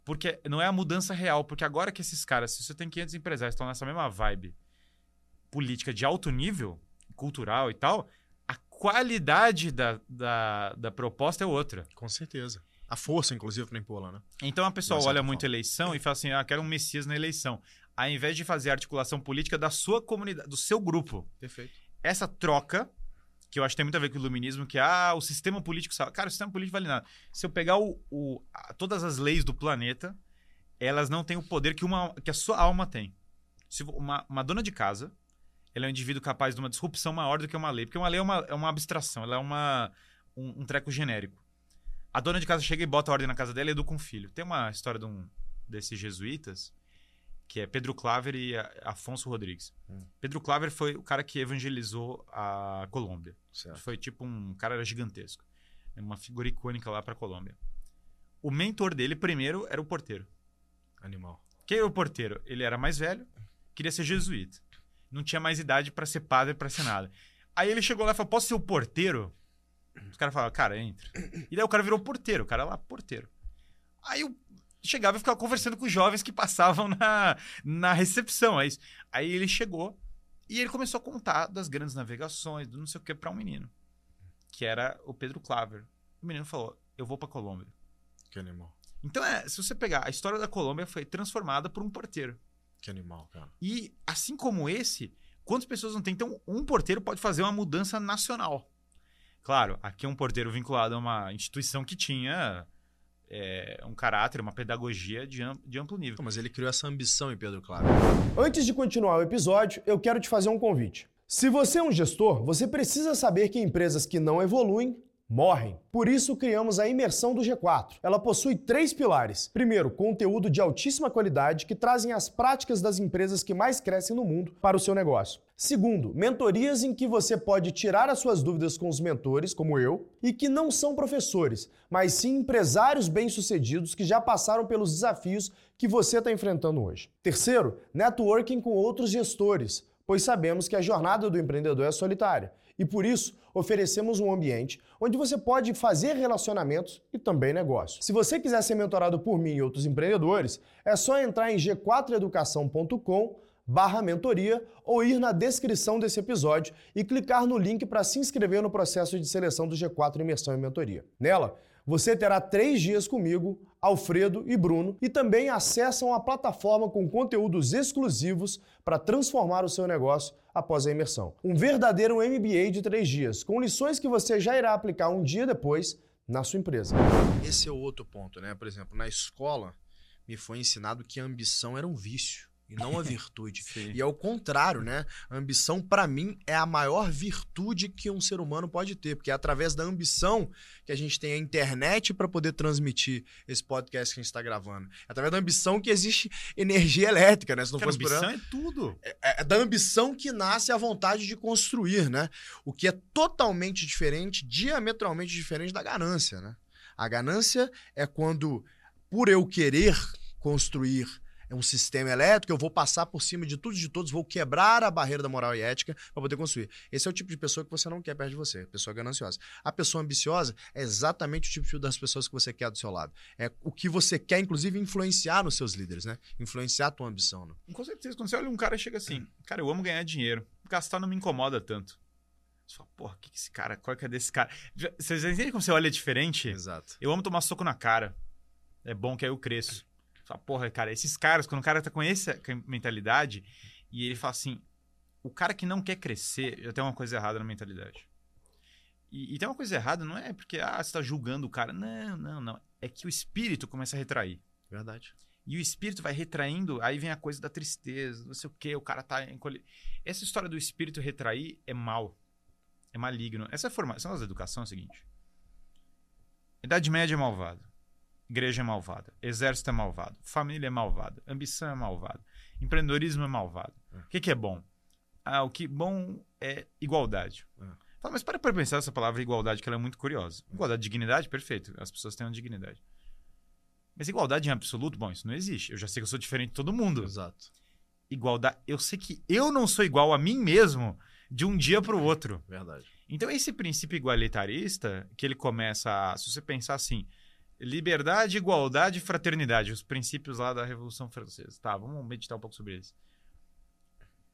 porque não é a mudança real. Porque agora que esses caras, se você tem 500 empresários estão nessa mesma vibe política de alto nível, cultural e tal, a qualidade da, da, da proposta é outra.
Com certeza. A força, inclusive, para impor lá, né?
Então a pessoa olha muito eleição e fala assim: ah, quero um Messias na eleição. Ao invés de fazer a articulação política da sua comunidade, do seu grupo.
Perfeito.
Essa troca que eu acho que tem muito a ver com o iluminismo, que ah, o sistema político salva. Cara, o sistema político vale nada. Se eu pegar o, o- a- todas as leis do planeta, elas não têm o poder que, uma, que a sua alma tem. Se uma, uma dona de casa, ela é um indivíduo capaz de uma disrupção maior do que uma lei. Porque uma lei é uma, é uma abstração, ela é uma, um, um treco genérico. A dona de casa chega e bota a ordem na casa dela e educa um filho. Tem uma história de um desses jesuítas, que é Pedro Claver e Afonso Rodrigues.
Hum.
Pedro Claver foi o cara que evangelizou a Colômbia.
Certo.
Foi tipo um cara era gigantesco. É uma figura icônica lá pra Colômbia. O mentor dele primeiro era o porteiro.
Animal.
Quem era o porteiro? Ele era mais velho, queria ser jesuíta. Não tinha mais idade pra ser padre, pra ser nada. Aí ele chegou lá e falou: Posso ser o porteiro? Os caras falaram: Cara, entra. E daí o cara virou porteiro, o cara lá, porteiro. Aí eu chegava e ficava conversando com os jovens que passavam na, na recepção. É isso. Aí ele chegou e ele começou a contar das grandes navegações, do não sei o que, pra um menino, que era o Pedro Claver. O menino falou: Eu vou pra Colômbia.
Que animal.
Então, é, se você pegar, a história da Colômbia foi transformada por um porteiro.
Que animal, cara.
E assim como esse, quantas pessoas não tem? Então, um porteiro pode fazer uma mudança nacional. Claro, aqui é um porteiro vinculado a uma instituição que tinha é, um caráter, uma pedagogia de, am- de amplo nível.
Mas ele criou essa ambição em Pedro Claro.
Antes de continuar o episódio, eu quero te fazer um convite. Se você é um gestor, você precisa saber que empresas que não evoluem morrem. Por isso criamos a imersão do G4. Ela possui três pilares. Primeiro, conteúdo de altíssima qualidade que trazem as práticas das empresas que mais crescem no mundo para o seu negócio. Segundo, mentorias em que você pode tirar as suas dúvidas com os mentores, como eu, e que não são professores, mas sim empresários bem-sucedidos que já passaram pelos desafios que você está enfrentando hoje. Terceiro, networking com outros gestores, pois sabemos que a jornada do empreendedor é solitária. E por isso, oferecemos um ambiente onde você pode fazer relacionamentos e também negócios. Se você quiser ser mentorado por mim e outros empreendedores, é só entrar em g4educação.com barra mentoria ou ir na descrição desse episódio e clicar no link para se inscrever no processo de seleção do G4 Imersão e Mentoria. Nela, você terá três dias comigo, Alfredo e Bruno, e também acesso a plataforma com conteúdos exclusivos para transformar o seu negócio após a imersão. Um verdadeiro MBA de três dias, com lições que você já irá aplicar um dia depois na sua empresa.
Esse é o outro ponto, né? Por exemplo, na escola me foi ensinado que a ambição era um vício e não a virtude. E ao contrário, né? A ambição, pra mim, é a maior virtude que um ser humano pode ter, porque é através da ambição que a gente tem a internet para poder transmitir esse podcast que a gente está gravando. É através da ambição que existe energia elétrica, né? Se não
Cara,
fosse por
ambição é tudo.
é é da ambição que nasce a vontade de construir, né? O que é totalmente diferente, diametralmente diferente da ganância, né? A ganância é quando, por eu querer construir um sistema elétrico, eu vou passar por cima de tudo e de todos, vou quebrar a barreira da moral e ética para poder construir. Esse é o tipo de pessoa que você não quer perto de você, pessoa gananciosa. A pessoa ambiciosa é exatamente o tipo das pessoas que você quer do seu lado. É o que você quer, inclusive, influenciar nos seus líderes, né? Influenciar a tua ambição, né?
Com certeza, quando você olha um cara e chega assim, cara, eu amo ganhar dinheiro. Gastar não me incomoda tanto. Você fala, porra, o que, que esse cara, qual que é desse cara? Vocês entendem como você olha diferente?
Exato.
Eu amo tomar soco na cara. É bom que aí eu cresço. Fala, porra, cara, esses caras, quando o cara tá com essa mentalidade, e ele fala assim: o cara que não quer crescer já tem uma coisa errada na mentalidade. E, e tem uma coisa errada, não é porque ah, você tá julgando o cara. Não, não, não. É que o espírito começa a retrair.
Verdade.
E o espírito vai retraindo, aí vem a coisa da tristeza, não sei o quê, o cara tá encolhido. Essa história do espírito retrair é mal. É maligno. Essa é a formação da educação é o seguinte: Idade média é malvada. Igreja é malvada. Exército é malvado. Família é malvada. Ambição é malvada. Empreendedorismo é malvado. O que, que é bom? Ah, o que bom é igualdade.
É.
Fala, mas para pra pensar essa palavra igualdade, que ela é muito curiosa. Igualdade, dignidade, perfeito. As pessoas têm uma dignidade. Mas igualdade em absoluto, bom, isso não existe. Eu já sei que eu sou diferente de todo mundo.
Exato.
Igualdade, eu sei que eu não sou igual a mim mesmo de um dia para o outro.
Verdade.
Então, esse princípio igualitarista, que ele começa a. Se você pensar assim, liberdade, igualdade e fraternidade, os princípios lá da Revolução Francesa. Tá, vamos meditar um pouco sobre eles.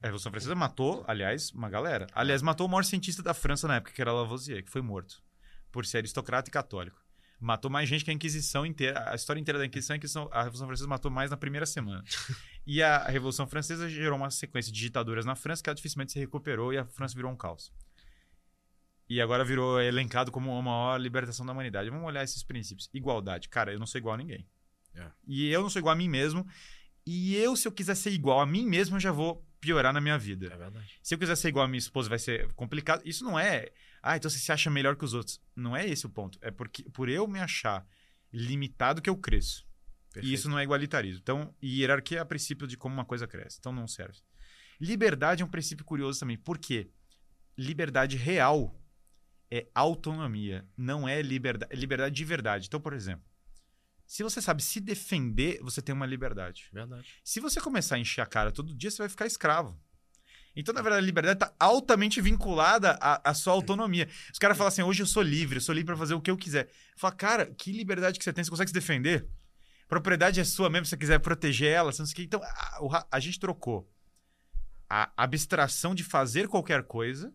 A Revolução Francesa matou, aliás, uma galera. Aliás, matou o maior cientista da França na época, que era Lavoisier, que foi morto por ser aristocrata e católico. Matou mais gente que a Inquisição inteira. A história inteira da Inquisição, a, Inquisição- a Revolução Francesa matou mais na primeira semana. e a Revolução Francesa gerou uma sequência de ditaduras na França que ela dificilmente se recuperou e a França virou um caos. E agora virou elencado como a maior libertação da humanidade. Vamos olhar esses princípios. Igualdade. Cara, eu não sou igual a ninguém.
É.
E eu não sou igual a mim mesmo. E eu, se eu quiser ser igual a mim mesmo, eu já vou piorar na minha vida.
É verdade.
Se eu quiser ser igual a minha esposa, vai ser complicado. Isso não é. Ah, então você se acha melhor que os outros. Não é esse o ponto. É porque por eu me achar limitado que eu cresço. E isso não é igualitarismo. Então, hierarquia é a princípio de como uma coisa cresce. Então não serve. Liberdade é um princípio curioso também. Por quê? Liberdade real é autonomia, não é liberdade, é liberdade de verdade. Então, por exemplo, se você sabe se defender, você tem uma liberdade.
Verdade.
Se você começar a encher a cara todo dia, você vai ficar escravo. Então, na verdade, a liberdade está altamente vinculada à, à, sua autonomia. Os caras falam assim: hoje eu sou livre, eu sou livre para fazer o que eu quiser. Fala, cara, que liberdade que você tem? Você consegue se defender? Propriedade é sua mesmo, se você quiser proteger ela. Não sei o que. Então, a, a gente trocou a abstração de fazer qualquer coisa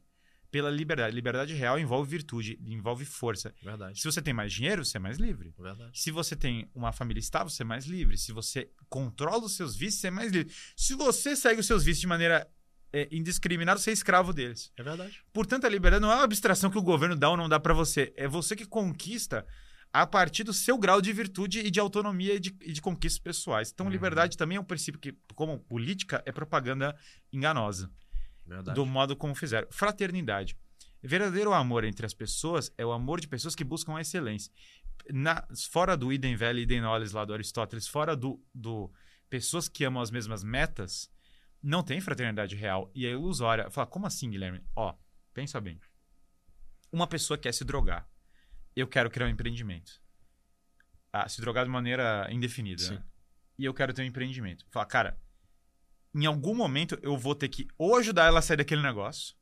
pela liberdade. Liberdade real envolve virtude, envolve força.
Verdade.
Se você tem mais dinheiro, você é mais livre.
Verdade.
Se você tem uma família estável, você é mais livre. Se você controla os seus vícios, você é mais livre. Se você segue os seus vícios de maneira é, indiscriminada, você é escravo deles.
É verdade.
Portanto, a liberdade não é uma abstração que o governo dá ou não dá para você. É você que conquista a partir do seu grau de virtude e de autonomia e de, e de conquistas pessoais. Então, uhum. liberdade também é um princípio que, como política, é propaganda enganosa.
Verdade.
do modo como fizeram. Fraternidade. Verdadeiro amor entre as pessoas é o amor de pessoas que buscam a excelência. Na, fora do idem velho e idem nolis lá do Aristóteles, fora do, do pessoas que amam as mesmas metas, não tem fraternidade real e é ilusória. Fala, como assim, Guilherme? Ó, pensa bem. Uma pessoa quer se drogar. Eu quero criar um empreendimento. Ah, se drogar de maneira indefinida. Né? E eu quero ter um empreendimento. Fala, cara, em algum momento eu vou ter que ou ajudar ela a sair daquele negócio,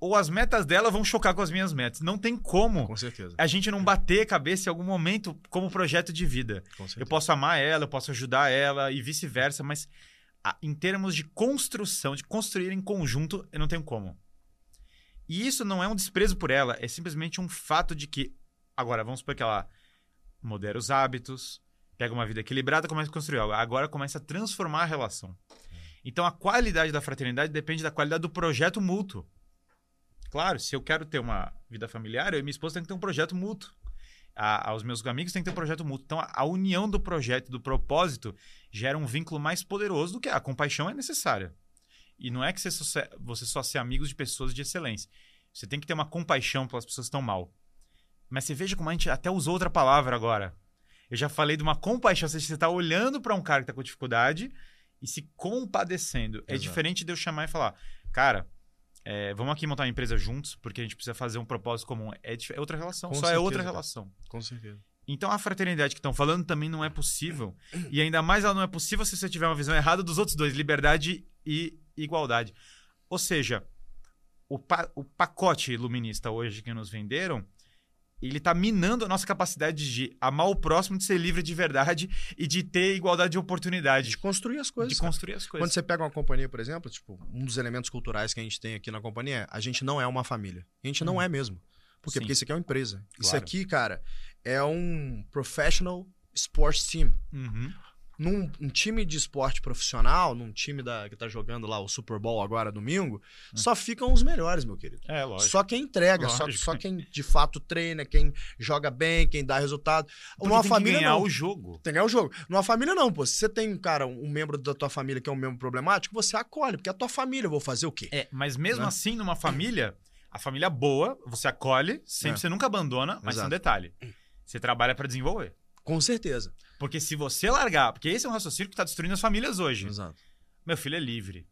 ou as metas dela vão chocar com as minhas metas. Não tem como
com certeza.
a gente não bater a cabeça em algum momento como projeto de vida. Eu posso amar ela, eu posso ajudar ela e vice-versa, mas em termos de construção, de construir em conjunto, eu não tenho como. E isso não é um desprezo por ela, é simplesmente um fato de que, agora, vamos supor que ela modera os hábitos, pega uma vida equilibrada, começa a construir algo. Agora começa a transformar a relação. Então a qualidade da fraternidade depende da qualidade do projeto mútuo. Claro, se eu quero ter uma vida familiar, eu e minha esposa tem que ter um projeto mútuo. A, aos meus amigos tem que ter um projeto mútuo. Então a, a união do projeto e do propósito gera um vínculo mais poderoso do que a compaixão é necessária. E não é que você só, você só ser amigos de pessoas de excelência. Você tem que ter uma compaixão pelas pessoas que estão mal. Mas você veja como a gente até usou outra palavra agora. Eu já falei de uma compaixão. Você está olhando para um cara que está com dificuldade e se compadecendo. É Exato. É diferente de eu chamar e falar, cara, é, vamos aqui montar uma empresa juntos, porque a gente precisa fazer um propósito comum. É, é outra relação, Com só é certeza, é outra relação.
Com certeza.
Então a fraternidade que estão falando também não é possível. E ainda mais ela não é possível se você tiver uma visão errada dos outros dois, liberdade e igualdade. Ou seja, o, pa o pacote iluminista hoje que nos venderam ele está minando a nossa capacidade de amar o próximo, de ser livre de verdade e de ter igualdade de oportunidade.
De construir as coisas.
De construir as coisas.
Quando você pega uma companhia, por exemplo, tipo, um dos elementos culturais que a gente tem aqui na companhia é a gente não é uma família. A gente não hum. é mesmo. Por quê? Porque isso aqui é uma empresa. Claro. Isso aqui, cara, é um professional sports team.
Uhum
num um time de esporte profissional, num time da, que tá jogando lá o Super Bowl agora domingo, hum. só ficam os melhores, meu querido.
É, lógico.
Só quem entrega, só, só, quem de fato treina, quem joga bem, quem dá resultado.
Porque Numa tem família que ganhar não. o jogo.
Tem que ganhar o jogo. Numa família não, pô. Se você tem, cara, um membro da tua família que é um membro problemático, você acolhe, porque é a tua família, eu vou fazer o quê?
É, mas mesmo né? assim, numa família, a família boa, você acolhe, sempre é. você nunca abandona, mas tem um detalhe. Você trabalha para desenvolver.
Com certeza.
Porque se você largar, porque esse é um raciocínio que está destruindo as famílias hoje.
Exato.
Meu filho é livre.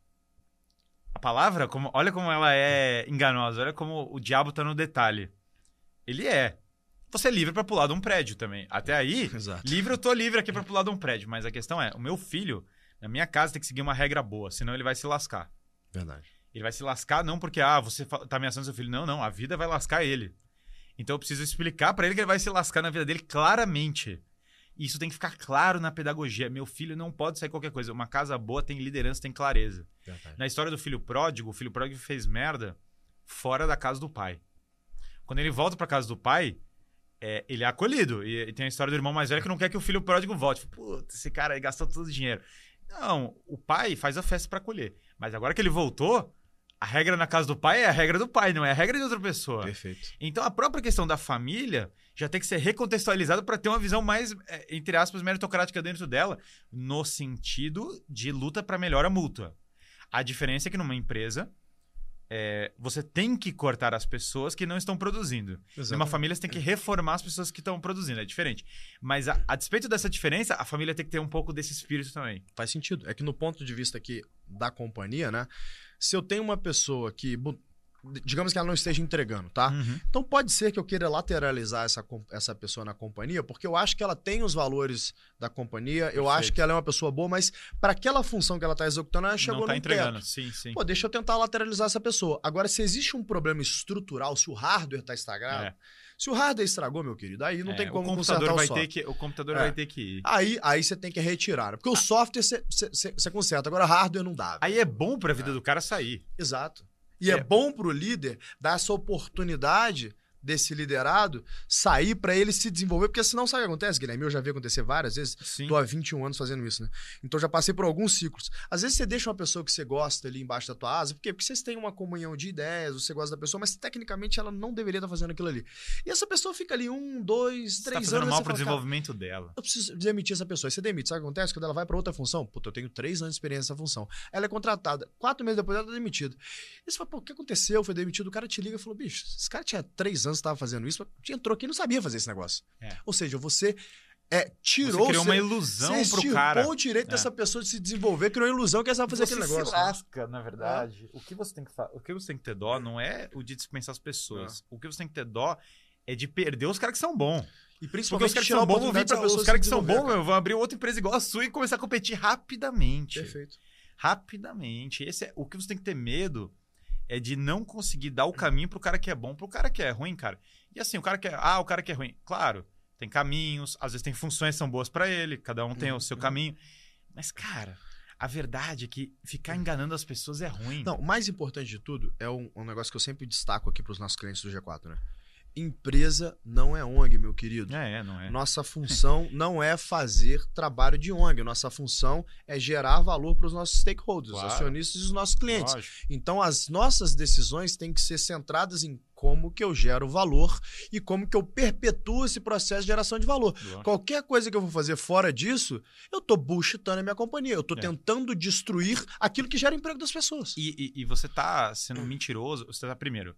A palavra, como, olha como ela é enganosa, olha como o diabo está no detalhe. Ele é. Você é livre para pular de um prédio também. Até aí,
Exato.
livre eu tô livre aqui para pular de um prédio, mas a questão é, o meu filho, na minha casa tem que seguir uma regra boa, senão ele vai se lascar.
Verdade.
Ele vai se lascar não porque ah, você tá ameaçando seu filho, não, não, a vida vai lascar ele. Então eu preciso explicar para ele que ele vai se lascar na vida dele claramente. Isso tem que ficar claro na pedagogia. Meu filho não pode sair qualquer coisa. Uma casa boa tem liderança, tem clareza.
Verdade.
Na história do filho pródigo, o filho pródigo fez merda fora da casa do pai. Quando ele volta para casa do pai, é, ele é acolhido. E, e, tem a história do irmão mais velho que não quer que o filho pródigo volte. Putz, esse cara aí gastou todo o dinheiro. Não, o pai faz a festa para acolher. Mas agora que ele voltou, A regra na casa do pai é a regra do pai, não é a regra de outra pessoa.
Perfeito.
Então a própria questão da família já tem que ser recontextualizada para ter uma visão mais, é, entre aspas, meritocrática dentro dela, no sentido de luta para melhora mútua. A diferença é que numa empresa é, você tem que cortar as pessoas que não estão produzindo. Numa família, você tem que reformar as pessoas que estão produzindo. É diferente. Mas, a, a, despeito dessa diferença, a família tem que ter um pouco desse espírito também.
Faz sentido. É que no ponto de vista aqui da companhia, né? Se eu tenho uma pessoa que digamos que ela não esteja entregando, tá? Uhum. Então pode ser que eu queira lateralizar essa, essa pessoa na companhia, porque eu acho que ela tem os valores da companhia, Perfeito. eu acho que ela é uma pessoa boa, mas para aquela função que ela está executando, ela chegou não tá entregando. Teto.
Sim, sim.
Pô, deixa eu tentar lateralizar essa pessoa. Agora, se existe um problema estrutural, se o hardware está estragado, é. Se o hardware estragou, meu querido, aí não é, tem como
o computador
vai
ter que O computador é. vai ter que ir.
Aí, aí você tem que retirar. Porque ah. o software você conserta, agora hardware não dá.
Aí é bom para a vida é. do cara sair.
Exato. E é, é bom para o líder dar essa oportunidade desse liderado sair para ele se desenvolver, porque senão sabe o que acontece, Guilherme? Eu já vi acontecer várias vezes. Sim. Tô há 21 anos fazendo isso, né? Então já passei por alguns ciclos. Às vezes você deixa uma pessoa que você gosta ali embaixo da tua asa, porque, porque vocês têm uma comunhão de ideias, você gosta da pessoa, mas tecnicamente ela não deveria estar tá fazendo aquilo ali. E essa pessoa fica ali um, dois, você tá três tá
anos.
mal
pro desenvolvimento dela.
Eu preciso demitir essa pessoa. Aí você demite. Sabe o que acontece? Quando ela vai para outra função, puta, eu tenho três anos de experiência nessa função. Ela é contratada. Quatro meses depois ela é demitida. E você fala, pô, o que aconteceu? Foi demitido. O cara te liga e falou, bicho, esse cara tinha três anos que estava fazendo isso, entrou aqui e não sabia fazer esse negócio. É. Ou seja, você é, tirou. Você
criou uma ilusão você pro cara.
o direito é. dessa pessoa de se desenvolver, criou uma ilusão que ela sabe fazer você aquele negócio.
Se lasca, na verdade. É. O que você tem que o que você tem que ter dó não é o de dispensar as pessoas. É. O que você tem que ter dó é de perder os caras que são bons. E principalmente os caras que são bons vão vir pra, os caras que são bons vão abrir outra empresa igual a sua e começar a competir rapidamente.
Perfeito.
Rapidamente. Esse é o que você tem que ter medo é de não conseguir dar o caminho pro cara que é bom, pro cara que é ruim, cara. E assim, o cara que é. Ah, o cara que é ruim. Claro, tem caminhos, às vezes tem funções que são boas para ele, cada um tem uhum. o seu caminho. Mas, cara, a verdade é que ficar enganando as pessoas é ruim.
Não, o mais importante de tudo é um, um negócio que eu sempre destaco aqui para os nossos clientes do G4, né? Empresa não é ONG, meu querido.
É, é, não é.
Nossa função não é fazer trabalho de ONG. Nossa função é gerar valor para os nossos stakeholders, claro. acionistas e os nossos clientes. Lógico. Então, as nossas decisões têm que ser centradas em como que eu gero valor e como que eu perpetuo esse processo de geração de valor. Lógico. Qualquer coisa que eu vou fazer fora disso, eu estou bullshitando a minha companhia. Eu estou é. tentando destruir aquilo que gera emprego das pessoas.
E, e, e você está sendo mentiroso. Você está, primeiro,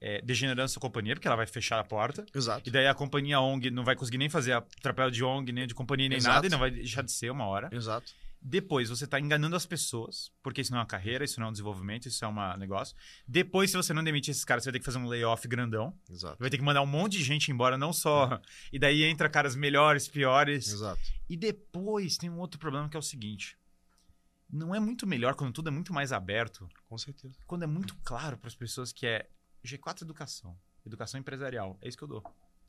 é, degenerando sua companhia, porque ela vai fechar a porta.
Exato.
E daí a companhia ONG não vai conseguir nem fazer a trapéu de ONG, nem de companhia, nem Exato. nada, e não vai deixar de ser uma hora.
Exato.
Depois, você está enganando as pessoas, porque isso não é uma carreira, isso não é um desenvolvimento, isso é um negócio. Depois, se você não demitir esses caras, você vai ter que fazer um layoff grandão.
Exato.
Vai ter que mandar um monte de gente embora, não só. E daí entra caras melhores, piores.
Exato.
E depois tem um outro problema que é o seguinte: não é muito melhor quando tudo é muito mais aberto?
Com certeza.
Quando é muito claro para as pessoas que é G4 Educação. Educação empresarial. É isso que eu dou.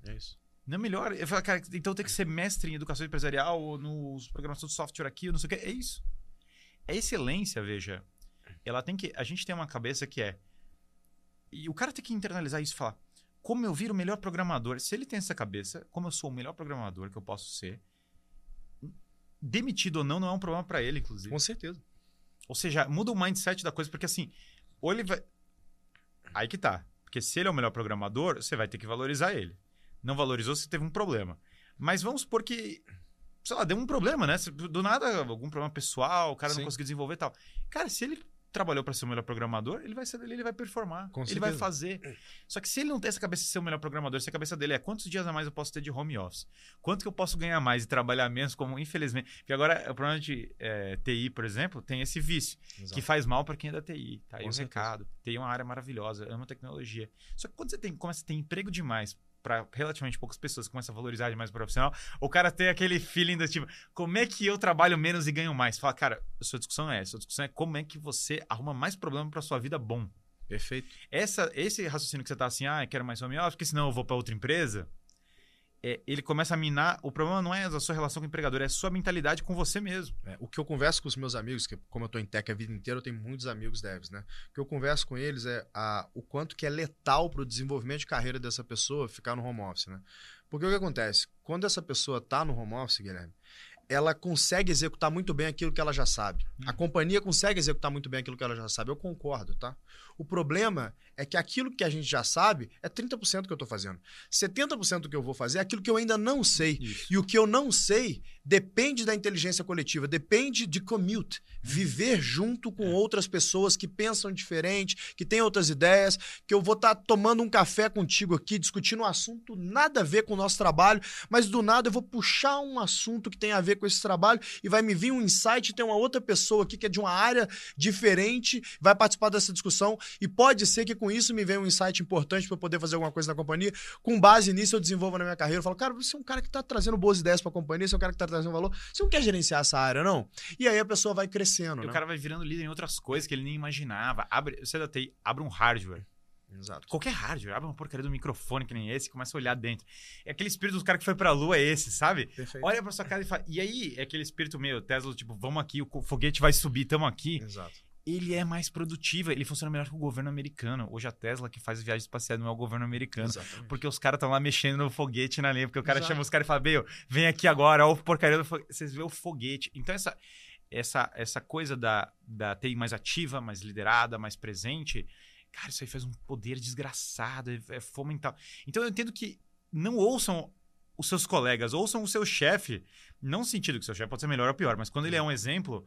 É isso.
Não é melhor. Eu falo, cara, então tem que ser mestre em educação empresarial ou nos programação de software aqui, ou não sei o que. É isso. É excelência, veja. Ela tem que. A gente tem uma cabeça que é. E o cara tem que internalizar isso e falar: como eu viro o melhor programador? Se ele tem essa cabeça, como eu sou o melhor programador que eu posso ser, demitido ou não, não é um problema para ele, inclusive.
Com certeza.
Ou seja, muda o mindset da coisa, porque assim, ou ele vai. Aí que tá. Porque se ele é o melhor programador, você vai ter que valorizar ele. Não valorizou, você teve um problema. Mas vamos supor que, sei lá, deu um problema, né? Do nada, algum problema pessoal, o cara Sim. não conseguiu desenvolver e tal. Cara, se ele trabalhou para ser o melhor programador, ele vai ser ele vai performar, Com ele certeza. vai fazer. Só que se ele não tem essa cabeça de ser o melhor programador, se a cabeça dele é quantos dias a mais eu posso ter de home office, quanto que eu posso ganhar mais e trabalhar menos, como infelizmente, porque agora o problema de é, TI, por exemplo, tem esse vício Exato. que faz mal para quem é da TI. Tá aí o recado. TI é uma área maravilhosa, amo tecnologia. Só que quando você tem começa a ter emprego demais para relativamente poucas pessoas, começa a valorizar demais o profissional, o cara tem aquele feeling do tipo, como é que eu trabalho menos e ganho mais? Fala, cara, sua discussão é essa. Sua discussão é como é que você arruma mais problema para sua vida bom.
Perfeito.
Essa, esse raciocínio que você tá assim, ah, quero mais home office, porque senão eu vou para outra empresa, é, ele começa a minar. O problema não é a sua relação com o empregador, é a sua mentalidade com você mesmo.
É, o que eu converso com os meus amigos, que como eu estou em tech a vida inteira, eu tenho muitos amigos devs, né? O que eu converso com eles é a, o quanto que é letal para o desenvolvimento de carreira dessa pessoa ficar no home office, né? Porque o que acontece? Quando essa pessoa está no home office, Guilherme, ela consegue executar muito bem aquilo que ela já sabe. A companhia consegue executar muito bem aquilo que ela já sabe. Eu concordo, tá? O problema é que aquilo que a gente já sabe é 30% que eu tô fazendo. 70% do que eu vou fazer é aquilo que eu ainda não sei.
Isso.
E o que eu não sei depende da inteligência coletiva, depende de commute, viver junto com outras pessoas que pensam diferente, que têm outras ideias, que eu vou estar tomando um café contigo aqui, discutindo um assunto nada a ver com o nosso trabalho, mas do nada eu vou puxar um assunto que tem a ver com esse trabalho e vai me vir um insight, tem uma outra pessoa aqui que é de uma área diferente, vai participar dessa discussão e pode ser que com isso me venha um insight importante para poder fazer alguma coisa na companhia. Com base nisso eu desenvolvo na minha carreira, eu falo, cara, você é um cara que está trazendo boas ideias para a companhia, você é um cara que está trazendo valor, você não quer gerenciar essa área, não? E aí a pessoa vai crescendo,
E
né?
o cara vai virando líder em outras coisas que ele nem imaginava. Abre, você da TI, abre um hardware.
Exato.
Qualquer hardware, abre uma porcaria do microfone que nem esse, começa a olhar dentro. É aquele espírito do cara que foi pra lua, é esse, sabe?
Perfeito.
Olha pra sua casa e fala. E aí, é aquele espírito meio Tesla, tipo, vamos aqui, o foguete vai subir, tamo aqui.
Exato.
Ele é mais produtivo, ele funciona melhor que o governo americano. Hoje a Tesla que faz viagens espaciais não é o governo americano.
Exatamente.
Porque os caras estão lá mexendo no foguete na linha. Porque o cara
Exato.
chama os caras e fala, vem aqui agora, ó, o porcaria do foguete. Vocês vê o foguete. Então, essa, essa, essa coisa da, da TI mais ativa, mais liderada, mais presente, cara, isso aí faz um poder desgraçado, é, é fomental. Então, eu entendo que não ouçam os seus colegas, ouçam o seu chefe. Não no sentido que o seu chefe pode ser melhor ou pior, mas quando ele é um exemplo.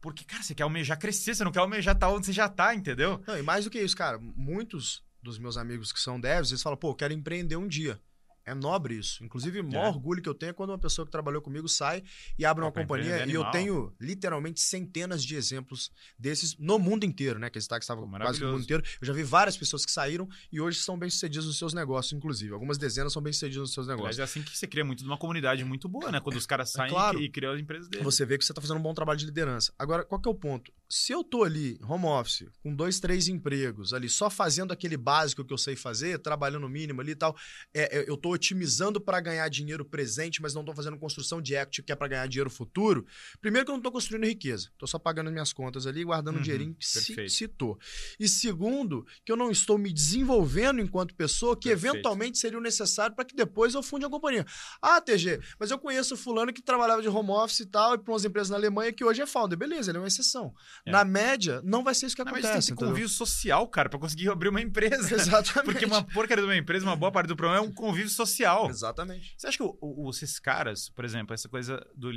Porque, cara, você quer almejar crescer, você não quer almejar estar onde você já tá, entendeu?
Não, e mais do que isso, cara, muitos dos meus amigos que são devs, eles falam, pô, quero empreender um dia. É nobre isso. Inclusive, o maior
É.
orgulho que eu tenho é quando uma pessoa que trabalhou comigo sai e abre uma companhia. E eu tenho literalmente centenas de exemplos desses no mundo inteiro, né? Que esse destaque estava quase no mundo inteiro. Eu já vi várias pessoas que saíram e hoje são bem-sucedidas nos seus negócios, inclusive. Algumas dezenas são bem-sucedidas nos seus
Mas
negócios.
é assim que você cria muito de uma comunidade muito boa, né? Quando os caras saem
claro.
e, e criam as empresas deles.
Você vê que você está fazendo um bom trabalho de liderança. Agora, qual que é o ponto? Se eu tô ali, home office, com dois, três empregos, ali, só fazendo aquele básico que eu sei fazer, trabalhando o mínimo ali e tal, é, eu tô otimizando para ganhar dinheiro presente, mas não tô fazendo construção de equity que é para ganhar dinheiro futuro. Primeiro que eu não tô construindo riqueza. Tô só pagando as minhas contas ali, guardando um
Uhum,
dinheirinho se,
perfeito.
se tô. E segundo, que eu não estou me desenvolvendo enquanto pessoa, que
Perfeito.
eventualmente seria o necessário para que depois eu funde a companhia. Ah, TG, mas eu conheço fulano que trabalhava de home office e tal, e para umas empresas na Alemanha que hoje é founder. Beleza, ele é uma exceção.
É.
Na média, não vai ser isso que
mas
acontece.
tem que ter convívio social, cara, pra conseguir abrir uma empresa.
Exatamente.
Porque uma porcaria de uma empresa, uma boa parte do problema é um convívio social.
Exatamente.
Você acha que o- o- esses caras, por exemplo, essa coisa do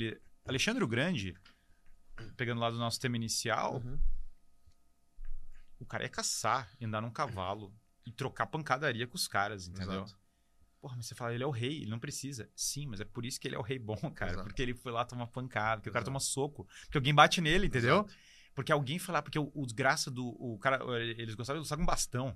Alexandre o Grande, pegando lá do nosso tema inicial,
Uhum.
o cara ia caçar, andar num cavalo e trocar pancadaria com os caras, entendeu?
Exato.
Porra, mas você fala, ele é o rei, ele não precisa. Sim, mas é por isso que ele é o rei bom, cara.
Exato.
Porque ele foi lá tomar pancada, porque o cara
Exato.
toma soco, porque alguém bate nele, entendeu?
Exato.
Porque alguém lá, porque o, o desgraça do. O cara, eles gostavam de lutar com bastão.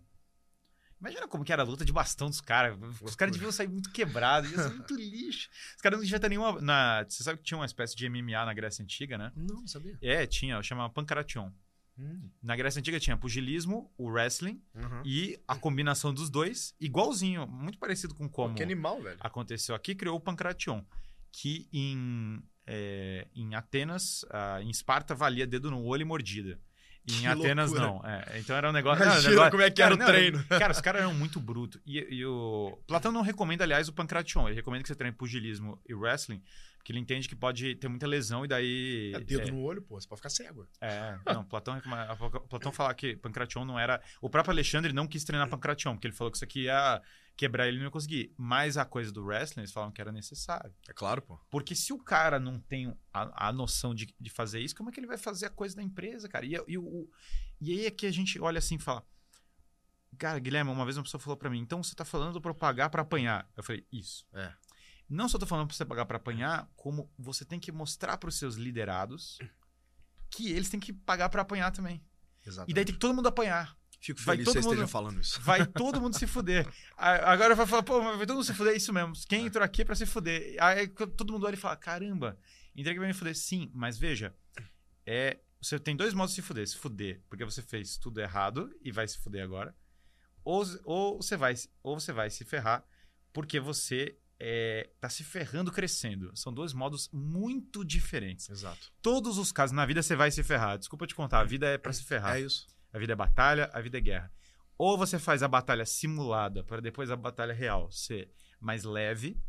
Imagina como que era a luta de bastão dos caras. Os caras deviam sair muito quebrados, ia ser muito lixo. Os caras não deviam ter nenhuma. Na, você sabe que tinha uma espécie de MMA na Grécia Antiga, né?
Não, não sabia.
É, tinha, chamava Pancration.
Hum.
Na Grécia Antiga tinha pugilismo, o wrestling
Uhum.
e a combinação dos dois, igualzinho, muito parecido com como
Que animal, velho.
aconteceu aqui, criou o Pancration, que em, é, em Atenas, em Esparta, valia dedo no olho e mordida. E em
Que
Atenas,
loucura.
não. É, então era um negócio. não,
Imagina
um negócio-
como é que era o
não,
treino.
Cara, os caras eram muito brutos. E, e o. Platão não recomenda, aliás, o Pancration. Ele recomenda que você treine pugilismo e wrestling, porque ele entende que pode ter muita lesão e daí.
É dedo
é,
no olho, pô, você pode ficar cego.
é, não, Platão, Platão fala que Pancration não era. O próprio Alexandre não quis treinar Pancration, porque ele falou que isso aqui ia quebrar ele e não ia conseguir. Mas a coisa do wrestling, eles falam que era necessário.
É claro, pô.
Porque se o cara não tem a, a noção de, de fazer isso, como é que ele vai fazer a coisa da empresa, cara? E, e, o, e aí é que a gente olha assim e fala. Cara, Guilherme, uma vez uma pessoa falou pra mim, então você tá falando pra eu pagar pra apanhar. Eu falei, isso.
É.
Não só tô falando pra você pagar pra apanhar, como você tem que mostrar pros seus liderados que eles têm que pagar pra apanhar também.
Exatamente.
E daí tem que todo mundo apanhar.
Fico
vai
feliz que
todo
você esteja
mundo-
falando isso.
Vai todo mundo se fuder. Agora vai falar, pô, mas vai todo mundo se fuder, é isso mesmo. Quem entrou aqui é pra se fuder. Aí todo mundo olha e fala, caramba, entrei aqui pra me fuder. Sim, mas veja, é, você tem dois modos de se fuder. Se fuder porque você fez tudo errado e vai se fuder agora. Ou, ou, você, vai, ou você vai se ferrar porque você é, tá se ferrando crescendo. São dois modos muito diferentes.
Exato.
Todos os casos, na vida você vai se ferrar. Desculpa te contar, a vida é pra se ferrar.
É isso.
A vida é batalha, a vida é guerra. Ou você faz a batalha simulada para depois a batalha real ser mais leve,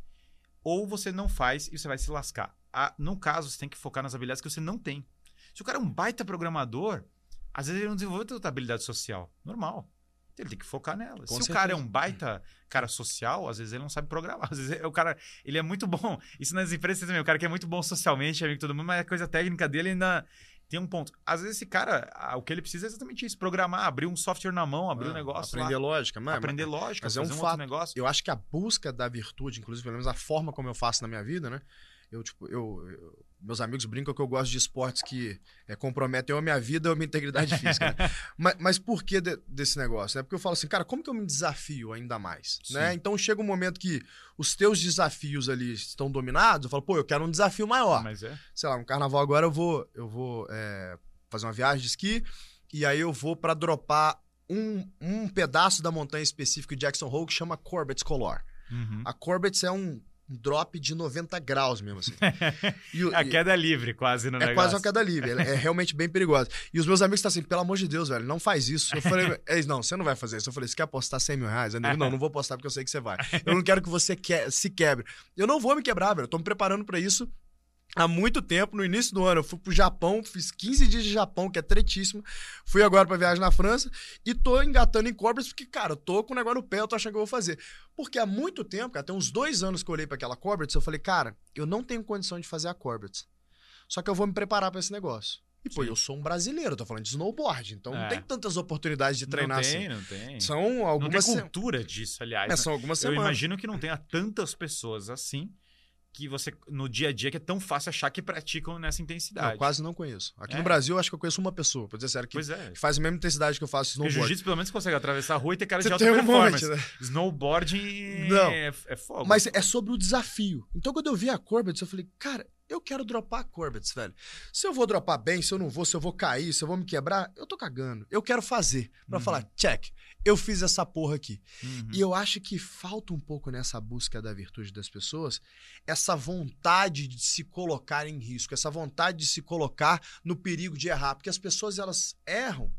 ou você não faz e você vai se lascar. no caso, você tem que focar nas habilidades que você não tem. Se o cara é um baita programador, às vezes ele não desenvolveu tanta habilidade social. Normal. Ele tem que focar nela. Se
Com
o cara é
certeza.
um baita cara social, às vezes ele não sabe programar. Às vezes é- o cara, ele é muito bom. Isso nas empresas também. O cara que é muito bom socialmente, é amigo de todo mundo, mas a coisa técnica dele ainda tem um ponto. Às vezes esse cara, o que ele precisa é exatamente isso: programar, abrir um software na mão, abrir um
Ah,
negócio
Aprender
lá,
lógica, mas,
aprender lógica,
mas é um
fazer um
fato.
outro negócio.
Eu acho que a busca da virtude, inclusive, pelo menos a forma como eu faço na minha vida, né? Eu, tipo, eu, eu- meus amigos brincam que eu gosto de esportes que é, comprometem ou a minha vida ou a minha integridade física. né? mas, mas por que de- desse negócio? Né? Porque eu falo assim, cara, como que eu me desafio ainda mais?
Sim.
Né? Então chega um momento que os teus desafios ali estão dominados, eu falo, pô, eu quero um desafio maior.
Mas é.
sei lá, um carnaval agora eu vou, eu vou é, fazer uma viagem de esqui e aí eu vou pra dropar um, um pedaço da montanha específica de Jackson Hole que chama Corbett's Color.
Uhum.
A Corbett's é um drop de 90 graus mesmo assim. E
A
e-
queda livre, quase no
é
negócio.
quase uma queda livre, ela é realmente bem perigosa. E os meus amigos estão assim, pelo amor de Deus, velho, não faz isso. Eu falei, eles, não, você não vai fazer isso. Eu falei, você quer apostar 100 mil reais? Eu digo, não, não vou apostar porque eu sei que você vai. Eu não quero que você que- se quebre. Eu não vou me quebrar, velho. Eu tô me preparando pra isso há muito tempo. No início do ano, eu fui pro Japão, fiz 15 dias de Japão, que é tretíssimo. Fui agora pra viagem na França e tô engatando em Corbett's porque, cara, eu tô com o negócio no pé, eu tô achando que eu vou fazer. Porque há muito tempo, cara, tem uns dois anos que eu olhei pra aquela Corbett's, eu falei, cara, eu não tenho condição de fazer a Corbett's. Só que eu vou me preparar pra esse negócio. E, pô,
Sim.
eu sou um brasileiro, tô falando de snowboard, então não
É.
tem tantas oportunidades de treinar
não tem,
assim.
não tem.
São
Não tem
algumas, se-
cultura disso, aliás.
é, são algumas
Eu
semanas.
imagino que não tenha tantas pessoas assim que você, no dia a dia, que é tão fácil achar que praticam nessa intensidade.
Não, quase não conheço. Aqui
É.
no Brasil, eu acho que eu conheço uma pessoa, pra dizer sério, que,
é.
que faz a mesma intensidade que eu faço
Porque
snowboard.
jiu-jitsu, pelo menos, consegue atravessar a rua e ter cara
Você
de alta
tem um
performance.
monte, né?
Snowboarding
Não.
é, é fogo.
Mas é sobre o desafio. Então, quando eu vi a Corbett's, eu falei, cara, eu quero dropar a Corbett's, velho. Se eu vou dropar bem, se eu não vou, se eu vou cair, se eu vou me quebrar, eu tô cagando. Eu quero fazer. Pra
Uhum.
falar, check, eu fiz essa porra aqui.
Uhum.
E eu acho que falta um pouco nessa busca da virtude das pessoas essa vontade de se colocar em risco, essa vontade de se colocar no perigo de errar, porque as pessoas elas erram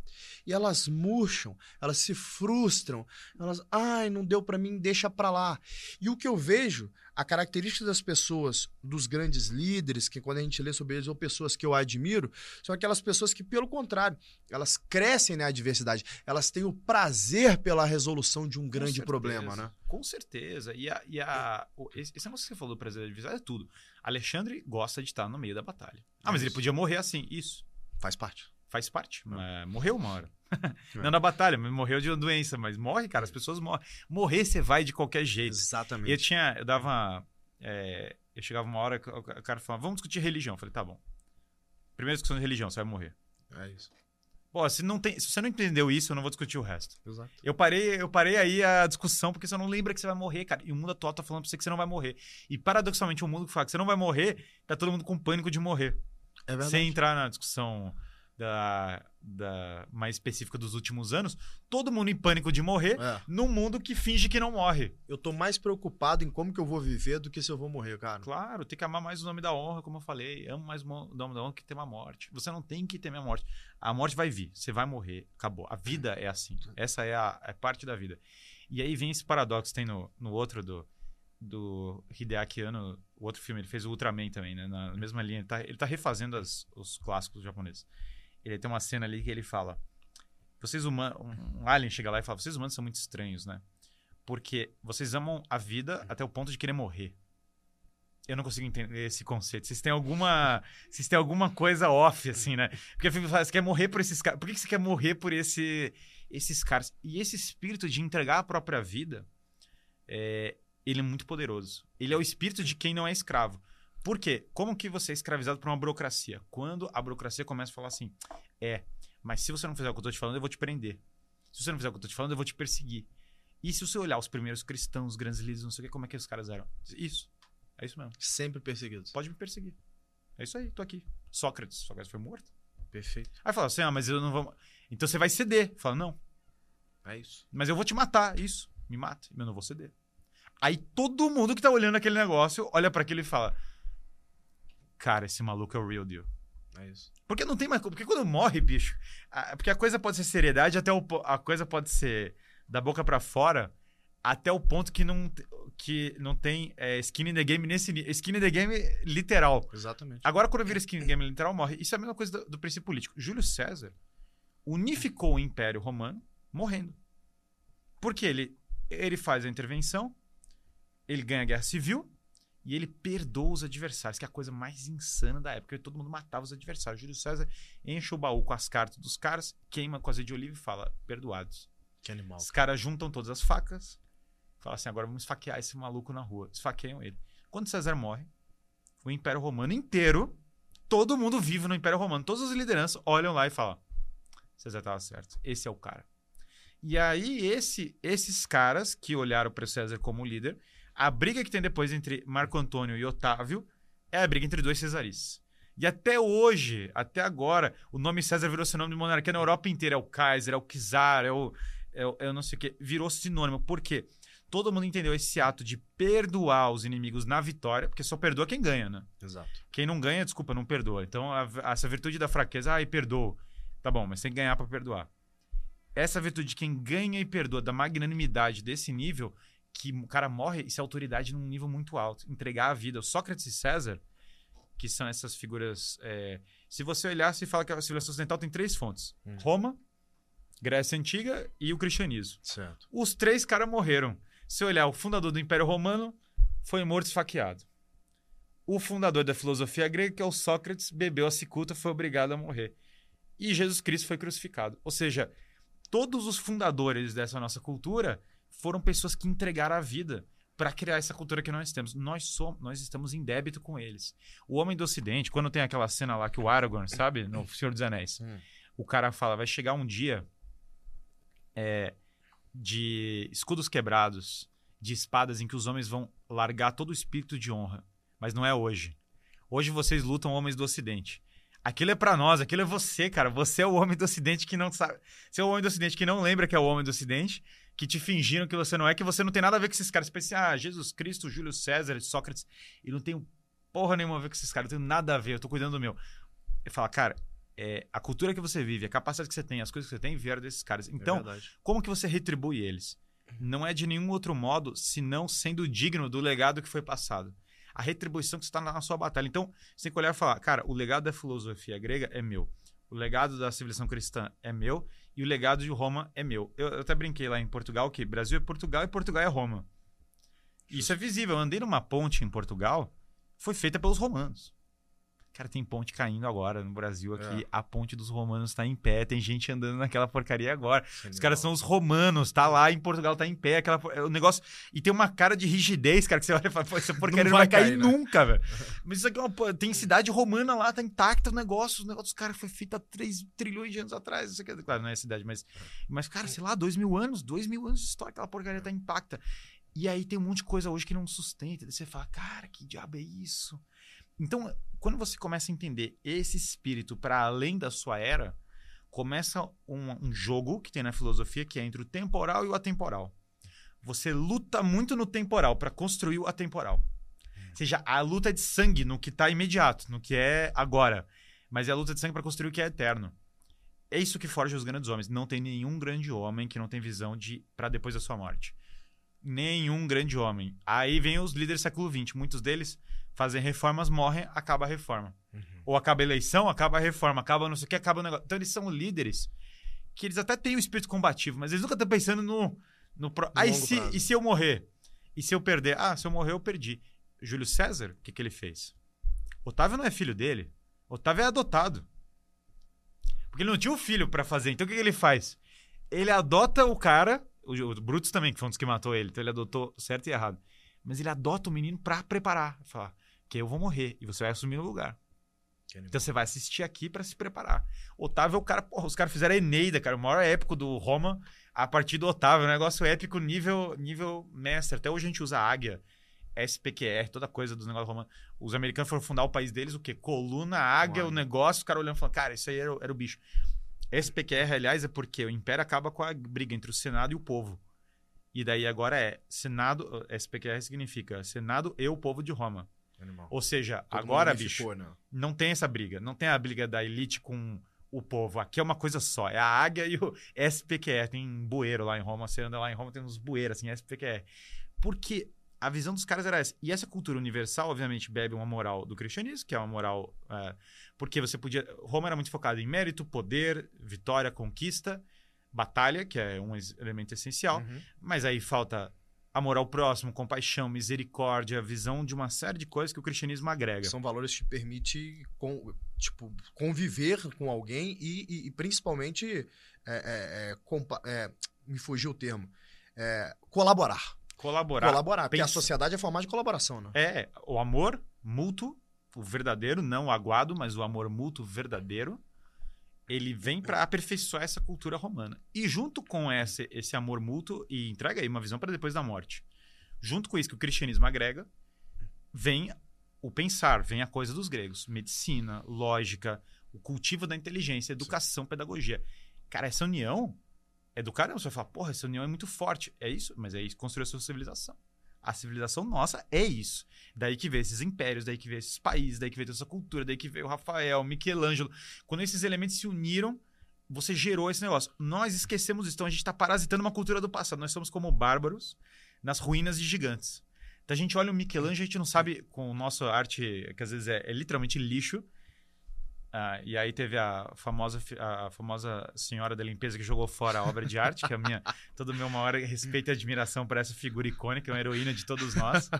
e elas murcham, elas se frustram, elas, ai, não deu pra mim, deixa pra lá. E o que eu vejo, a característica das pessoas, dos grandes líderes, que quando a gente lê sobre eles, ou pessoas que eu admiro, são aquelas pessoas que, pelo contrário, elas crescem na adversidade, elas têm o prazer pela resolução de um
Com
grande
certeza,
problema, né?
Com certeza. E, a, e a, o- esse, esse negócio que você falou do prazer da adversidade é tudo. Alexandre gosta de estar no meio da batalha. Ah, mas ele
Isso.
podia morrer assim. Isso.
Faz parte.
Faz parte. Morreu uma hora.
É.
Não na batalha, mas morreu de uma doença. Mas morre, cara. As pessoas morrem. Morrer você vai de qualquer jeito. E eu
Exatamente.
tinha. Eu dava. é, eu chegava uma hora o cara falava, vamos discutir religião. Eu falei, tá bom. Primeira discussão de religião, você vai morrer.
É isso.
Pô, se, não tem, se você não entendeu isso, eu não vou discutir o resto.
Exato.
Eu parei, eu parei aí a discussão porque você não lembra que você vai morrer, cara. E o mundo atual tá falando pra você que você não vai morrer. E paradoxalmente, o mundo que fala que você não vai morrer, tá todo mundo com pânico de morrer.
É verdade.
Sem entrar na discussão da, da mais específica dos últimos anos, todo mundo em pânico de morrer
É.
num mundo que finge que não morre.
Eu tô mais preocupado em como que eu vou viver do que se eu vou morrer, cara.
Claro, tem que amar mais o nome da honra, como eu falei. Amo mais o nome da honra que temer a morte. Você não tem que temer a morte. A morte vai vir, você vai morrer, acabou. A vida é assim. Essa é a é parte da vida. E aí vem esse paradoxo, tem no, no outro do, do Hideaki Anno, o outro filme, ele fez o Ultraman também, né? Na mesma linha. Ele tá, ele tá refazendo as- os clássicos japoneses. Ele tem uma cena ali que ele fala: Vocês humanos. Um alien chega lá e fala: Vocês humanos são muito estranhos, né? Porque vocês amam a vida até o ponto de querer morrer. Eu não consigo entender esse conceito. Vocês têm alguma. Vocês têm alguma coisa off, assim, né? Porque eu você quer morrer por esses caras. Por que que você quer morrer por esse, esses caras? E esse espírito de entregar a própria vida, é, ele é muito poderoso. Ele é o espírito de quem não é escravo. Por quê? Como que você é escravizado por uma burocracia? Quando a burocracia começa a falar assim: é, mas se você não fizer o que eu tô te falando, eu vou te prender. Se você não fizer o que eu tô te falando, eu vou te perseguir. E se você olhar os primeiros cristãos, os grandes líderes, não sei o que, como é que os caras eram? Isso. É isso mesmo.
Sempre perseguidos.
Pode me perseguir. É isso aí, tô aqui. Sócrates. Sócrates foi morto.
Perfeito.
Aí fala assim: ah, mas eu não vou. Então você vai ceder. Fala, não,
É isso.
mas eu vou te matar. Isso. Me mata. Eu não vou ceder. Aí todo mundo que tá olhando aquele negócio olha pra aquilo e fala: Cara, esse maluco é o real deal.
É isso.
Porque não tem mais. Porque quando morre, bicho. a- Porque a coisa pode ser seriedade, até o, a coisa pode ser da boca pra fora, até o ponto que não. que não tem é, skin in the game nesse nível. Skin in the game literal.
Exatamente.
Agora, quando vira skin in the game literal, morre. Isso é a mesma coisa do, do princípio político. Júlio César unificou o Império Romano morrendo. Porque ele, ele faz a intervenção, ele ganha a guerra civil e ele perdoa os adversários, que é a coisa mais insana da época. Todo mundo matava os adversários. Júlio César enche o baú com as cartas dos caras, queima com azeite de oliva e fala: perdoados.
Que animal.
Os caras juntam todas as facas, falam assim: agora vamos esfaquear esse maluco na rua. Esfaqueiam ele. Quando César morre, o Império Romano inteiro, todo mundo vive no Império Romano, todas as lideranças olham lá e falam: César estava certo, esse é o cara. E aí, esse, esses caras que olharam para César como líder, a briga que tem depois entre Marco Antônio e Otávio é a briga entre dois cesaristas. E até hoje, até agora, o nome César virou sinônimo de monarquia na Europa inteira. É o Kaiser, é o Czar, é o, é o, é o não sei o quê. Virou sinônimo. Por quê? Todo mundo entendeu esse ato de perdoar os inimigos na vitória, porque só perdoa quem ganha, né?
Exato.
Quem não ganha, desculpa, não perdoa. Então, a- essa virtude da fraqueza, ai, perdoa. Tá bom, mas tem que ganhar pra perdoar. Essa virtude de quem ganha e perdoa, da magnanimidade desse nível, que o cara morre, isso é autoridade num nível muito alto. Entregar a vida. O Sócrates e César, que são essas figuras. é, Se você olhar, se fala que a civilização ocidental tem três fontes:
Hum.
Roma, Grécia Antiga e o cristianismo.
Certo.
Os três caras morreram. Se olhar, o fundador do Império Romano foi morto esfaqueado. O fundador da filosofia grega, que é o Sócrates, bebeu a cicuta, foi obrigado a morrer. E Jesus Cristo foi crucificado. Ou seja, todos os fundadores dessa nossa cultura foram pessoas que entregaram a vida para criar essa cultura que nós temos. Nós somos, nós estamos em débito com eles. O homem do Ocidente, quando tem aquela cena lá que o Aragorn, sabe, no Senhor dos Anéis,
Hum.
o cara fala, vai chegar um dia é, de escudos quebrados, de espadas em que os homens vão largar todo o espírito de honra. Mas não é hoje. Hoje vocês lutam homens do Ocidente. Aquilo é pra nós, aquilo é você, cara. Você é o homem do Ocidente que não sabe. Você é o homem do Ocidente que não lembra que é o homem do Ocidente, que te fingiram que você não é, que você não tem nada a ver com esses caras. Você pensa, assim, ah, Jesus Cristo, Júlio César, Sócrates. E não tenho porra nenhuma a ver com esses caras, não tenho nada a ver, eu tô cuidando do meu. Ele fala, cara, é, a cultura que você vive, a capacidade que você tem, as coisas que você tem vieram desses caras. Então,
é
como que você retribui eles? Não é de nenhum outro modo, senão sendo digno do legado que foi passado. A retribuição que está na sua batalha. Então, você tem que olhar e falar, cara, o legado da filosofia grega é meu. O legado da civilização cristã é meu. E o legado de Roma é meu. Eu, eu até brinquei lá em Portugal que Brasil é Portugal e Portugal é Roma. Isso é visível. Eu andei numa ponte em Portugal, foi feita pelos romanos. Cara, tem ponte caindo agora no Brasil aqui.
É.
A ponte dos romanos está em pé. Tem gente andando naquela porcaria agora. Os
Genial.
caras são os romanos, tá lá em Portugal, tá em pé, aquela, é, o negócio. E tem uma cara de rigidez, cara, que você olha e fala, pô, essa porcaria não,
Não
vai,
vai
cair,
cair, né?
nunca, velho. Mas isso aqui é uma, tem cidade romana lá, tá intacta o negócio. O negócio dos caras foi feito há 3 trilhões de anos atrás. Isso aqui, claro, não é cidade, mas. Mas, cara, sei lá, 2 mil anos, 2 mil anos de história, aquela porcaria tá intacta. E aí tem um monte de coisa hoje que não sustenta. Daí você fala, cara, que diabo é isso? Então, quando você começa a entender esse espírito para além da sua era, começa um, um jogo que tem na filosofia que é entre o temporal e o atemporal. Você luta muito no temporal para construir o atemporal. Ou seja, a luta é de sangue no que está imediato, no que é agora. Mas é a luta de sangue para construir o que é eterno. É isso que forja os grandes homens. Não tem nenhum grande homem que não tem visão de para depois da sua morte. Nenhum grande homem. Aí vem os líderes do século XX. Muitos deles fazem reformas, morrem, acaba a reforma.
Uhum.
Ou acaba a eleição, acaba a reforma, acaba não sei o que, acaba o negócio. Então eles são líderes que eles até têm o espírito combativo, mas eles nunca estão pensando no. no pro...
longo
se,
prazo.
e se eu morrer? E se eu perder? Ah, se eu morrer, eu perdi. Júlio César, o que, que ele fez? Otávio não é filho dele. Otávio é adotado. Porque ele não tinha um filho pra fazer. Então o que, que ele faz? Ele adota o cara, o, o Brutus também, que foi um dos que matou ele, então ele adotou certo e errado. Mas ele adota o menino pra preparar. Falar que eu vou morrer e você vai assumir o lugar. Então você vai assistir aqui pra se preparar. Otávio é o cara, porra, os caras fizeram a Eneida, cara, o maior épico do Roma a partir do Otávio, um negócio épico nível nível mestre. Até hoje a gente usa águia, SPQR, toda coisa dos negócios romanos. Os americanos foram fundar o país deles, o quê? Coluna, águia, o negócio, os caras olhando e falando, cara, isso aí era, o- era o bicho. SPQR, aliás, é porque o império acaba com a briga entre o Senado e o povo. E daí agora é Senado, SPQR significa Senado e o povo de Roma.
Animal.
Ou seja,
Todo
agora, bicho,
né?
não tem essa briga. Não tem a briga da elite com o povo. Aqui é uma coisa só. É a águia e o SPQR. Tem bueiro lá em Roma. Você anda lá em Roma, tem uns bueiros, assim, SPQR. Porque a visão dos caras era essa. E essa cultura universal, obviamente, bebe uma moral do cristianismo, que é uma moral. é, porque você podia. Roma era muito focada em mérito, poder, vitória, conquista, batalha, que é um elemento essencial.
Uhum.
Mas aí falta amor ao próximo, compaixão, misericórdia, visão de uma série de coisas que o cristianismo agrega.
São valores que te permite com- tipo, conviver com alguém e, e- e principalmente é, é, é, é, me fugiu o termo. É, colaborar.
Colaborar.
Colaborar, porque a sociedade é formada de colaboração, né?
É, o amor mútuo, o verdadeiro, não o aguado, mas o amor mútuo verdadeiro, ele vem para aperfeiçoar essa cultura romana. E junto com esse, esse amor mútuo, e entrega aí uma visão para depois da morte. Junto com isso que o cristianismo agrega, vem o pensar, vem a coisa dos gregos. Medicina, lógica, o cultivo da inteligência, educação, pedagogia. Cara, essa união é do caramba. Você vai falar, porra, essa união é muito forte. É isso? Mas é isso que construiu a sua civilização. A civilização nossa é isso. Daí que veio esses impérios, daí que veio esses países, daí que veio toda essa cultura, daí que veio o Rafael, Michelangelo. Quando esses elementos se uniram, você gerou esse negócio. Nós esquecemos isso. Então a gente está parasitando uma cultura do passado. Nós somos como bárbaros nas ruínas de gigantes. Então a gente olha o Michelangelo, a gente não sabe com nossa arte, que às vezes é, é literalmente lixo. Ah, e aí teve a famosa, a famosa senhora da limpeza que jogou fora a obra de arte, que é a minha, todo meu maior respeito e admiração por essa figura icônica, é uma heroína de todos nós.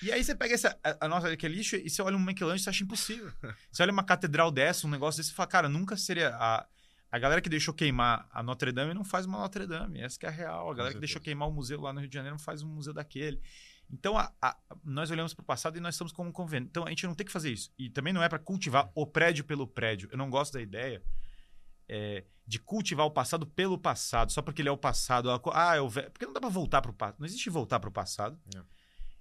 E aí você pega essa, a, a nossa que é lixo e você olha um Michelangelo e você acha impossível. Você olha uma catedral dessa, um negócio desse e fala, cara, nunca seria a a galera que deixou queimar a Notre Dame não faz uma Notre Dame, essa que é a real. A galera que deixou queimar o museu lá no Rio de Janeiro não faz um museu daquele. Então, a- a- nós olhamos para o passado e nós estamos como um convênio. Então, a gente não tem que fazer isso. E também não é para cultivar o prédio pelo prédio. Eu não gosto da ideia é, de cultivar o passado pelo passado, só porque ele é o passado. a co- Ah, eu ve... Porque não dá para voltar para o passado. Não existe voltar para o passado.
É.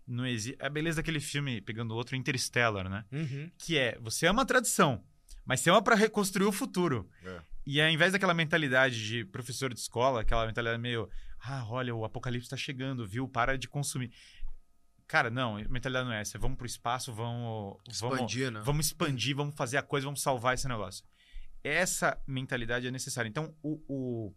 Não existe. É a beleza daquele filme, pegando outro, Interstellar, né?
Uhum.
que é você ama a tradição, mas você ama para reconstruir o futuro.
É.
E ao invés daquela mentalidade de professor de escola, aquela mentalidade meio, ah, olha, o apocalipse está chegando, viu? Para de consumir. Cara, não, a mentalidade não é essa. Vamos pro espaço, vamos vamos,
Expandir, né?
vamos expandir, vamos fazer a coisa, vamos salvar esse negócio. Essa mentalidade é necessária. Então, o, o,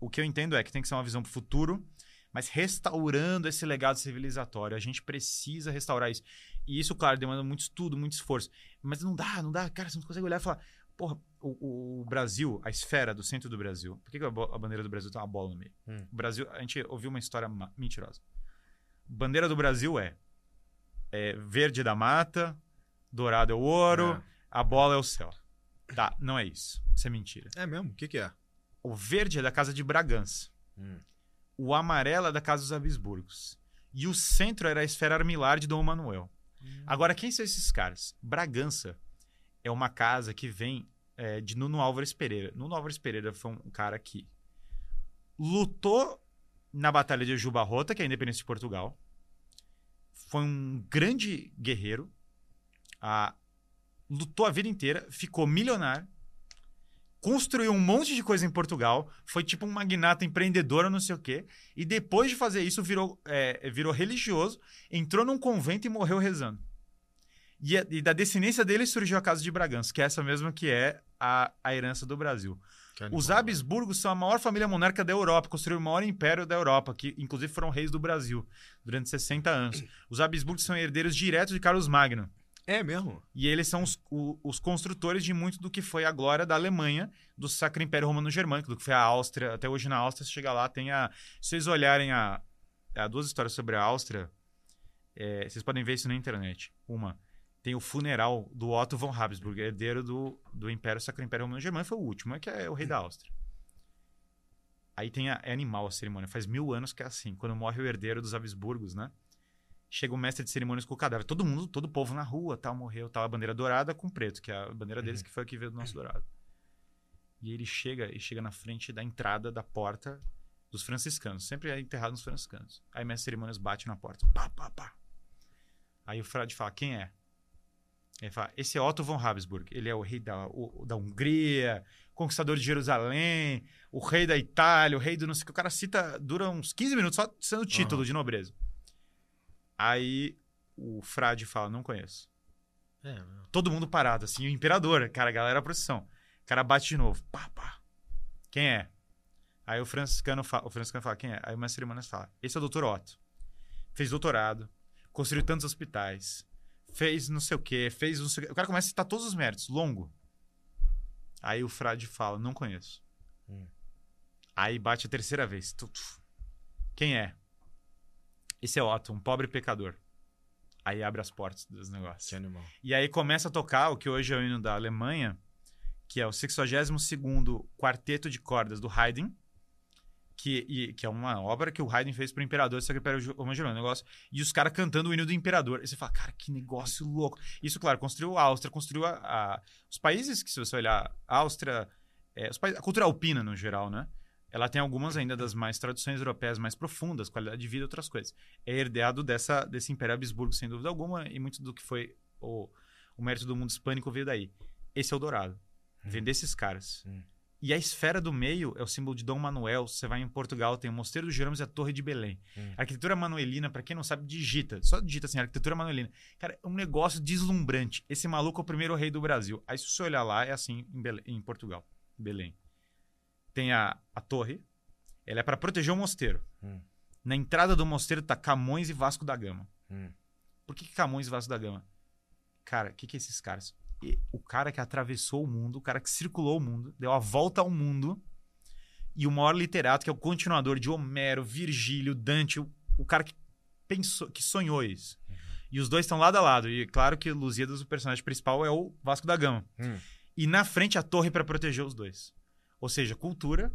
o que eu entendo é que tem que ser uma visão pro futuro, mas restaurando esse legado civilizatório. A gente precisa restaurar isso. E isso, claro, demanda muito estudo, muito esforço. Mas não dá, não dá. Cara, você não consegue olhar e falar, porra, o, o Brasil, a esfera do centro do Brasil, por que, que a, a bandeira do Brasil tem uma bola no meio?
Hum.
O Brasil, a gente ouviu uma história mentirosa. Bandeira do Brasil é, é verde da mata, dourado é o ouro,
É.
a bola é o céu. Tá, não é isso. Isso é mentira.
É mesmo? O que, que é?
O verde é da casa de Bragança.
Hum.
O amarelo é da casa dos Habsburgos. E o centro era a esfera armilar de Dom Manuel. Agora, quem são esses caras? Bragança é uma casa que vem é, de Nuno Álvares Pereira. Nuno Álvares Pereira foi um cara que lutou na Batalha de Jubarrota, que é a independência de Portugal. Foi um grande guerreiro. Ah, lutou a vida inteira, ficou milionário. Construiu um monte de coisa em Portugal. Foi tipo um magnata empreendedor, não sei o quê. E depois de fazer isso, virou, é, virou religioso entrou num convento e morreu rezando. E, e da descendência dele surgiu a Casa de Bragança, que é essa mesma que é a, a herança do Brasil. Os. Habsburgos são a maior família monarca da Europa, construíram o maior império da Europa, que inclusive foram reis do Brasil durante 60 anos. Os Habsburgos são herdeiros diretos de Carlos Magno.
É mesmo?
E eles são os, o- os construtores de muito do que foi a glória da Alemanha, do Sacro Império Romano Germânico, do que foi a Áustria. Até hoje na Áustria, se chegar lá, tem a. Se vocês olharem a, a duas histórias sobre a Áustria, é, vocês podem ver isso na internet. Uma, tem o funeral do Otto von Habsburg, herdeiro do, do Império Sacro Império Romano Germânico, foi o último, é que é o rei da Áustria. Aí tem a, é animal a cerimônia. Faz mil anos que é assim. Quando morre o herdeiro dos Habsburgos, né? Chega o mestre de cerimônias com o cadáver. Todo mundo, todo o povo na rua, tal, morreu, tal. A bandeira dourada com preto, que é a bandeira deles, que foi a que veio do nosso dourado. E ele chega e chega na frente da entrada da porta dos franciscanos. Sempre é enterrado nos franciscanos. Aí de cerimônias bate na porta. Pá, pá, pá. Aí o frade fala, quem é? Ele fala, esse é Otto von Habsburg. Ele é o rei da, o- da Hungria, conquistador de Jerusalém, o rei da Itália, o rei do não sei o que. O cara cita, dura uns 15 minutos só sendo título de nobreza. Aí o frade fala, não conheço.
É.
Todo mundo parado, assim, o imperador, cara, a galera procissão. O cara bate de novo. Pá, pá. Quem é? Aí o franciscano, fala, o franciscano fala, quem é? Aí o mestre cerimônias fala, esse é o doutor Otto. fez doutorado, construiu tantos hospitais, fez não sei o quê, fez não sei o quê. O cara começa a citar todos os méritos, longo. Aí o frade fala, não conheço.
Hum.
Aí bate a terceira vez. Tu, tu. Quem é? Esse é Otto, um pobre pecador. Aí abre as portas dos negócios.
Que animal.
E aí começa a tocar o que hoje é o hino da Alemanha, que é o 62º Quarteto de Cordas do Haydn, que, e- que é uma obra que o Haydn fez pro Imperador só que Império Romano, um negócio. E os caras cantando o hino do Imperador. E você fala, cara, que negócio louco. Isso, claro, construiu a Áustria, construiu a, a- os países que, se você olhar, a Áustria, é, os países- a cultura alpina no geral, né? Ela tem algumas ainda das mais tradições europeias mais profundas, qualidade de vida e outras coisas. É herdado dessa, desse Império Habsburgo, sem dúvida alguma, e muito do que foi o, o mérito do mundo hispânico veio daí. Esse é o dourado. Vem desses caras.
Hum.
E a esfera do meio é o símbolo de Dom Manuel. Você vai em Portugal, tem o Mosteiro dos Gerônimos e a Torre de Belém.
Hum.
Arquitetura manuelina, pra quem não sabe, digita. Só digita assim, arquitetura manuelina. Cara, é um negócio deslumbrante. Esse maluco é o primeiro rei do Brasil. Aí se você olhar lá, é assim em, Belém- em Portugal, Belém. Tem a, a torre. Ela é pra proteger o mosteiro.
Hum.
Na entrada do mosteiro tá Camões e Vasco da Gama.
Hum.
Por que, que Camões e Vasco da Gama? Cara, o que, que é esses caras? O cara que atravessou o mundo, o cara que circulou o mundo, deu a volta ao mundo, e o maior literato, que é o continuador de Homero, Virgílio, Dante, o, o cara que pensou, que sonhou isso. E os dois estão lado a lado. E claro que Lusíadas, o personagem principal, é o Vasco da Gama.
Hum.
E na frente a torre para proteger os dois. Ou seja, cultura,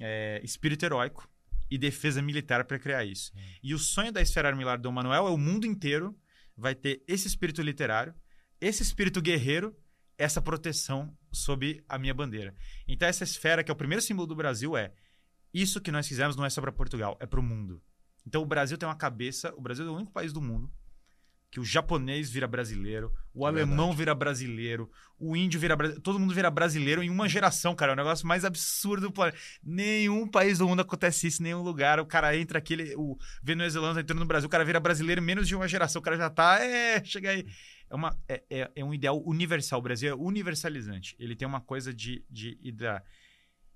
é, espírito heróico e defesa militar para criar isso. E o sonho da esfera armilar do Manuel é o mundo inteiro vai ter esse espírito literário, esse espírito guerreiro, essa proteção sob a minha bandeira. Então essa esfera que é o primeiro símbolo do Brasil é isso que nós fizemos não é só para Portugal, é para o mundo. Então o Brasil tem uma cabeça, o Brasil é o único país do mundo que o japonês vira brasileiro, o
É
alemão vira brasileiro, o índio vira brasileiro, todo mundo vira brasileiro em uma geração, cara, é o negócio mais absurdo do planeta. Nenhum país do mundo acontece isso, em nenhum lugar, o cara entra aqui, ele- o venezuelano tá entrando no Brasil, o cara vira brasileiro em menos de uma geração, o cara já tá, é, chega aí. É, uma, é, é, é um ideal universal, o Brasil é universalizante, ele tem uma coisa de, de, de da...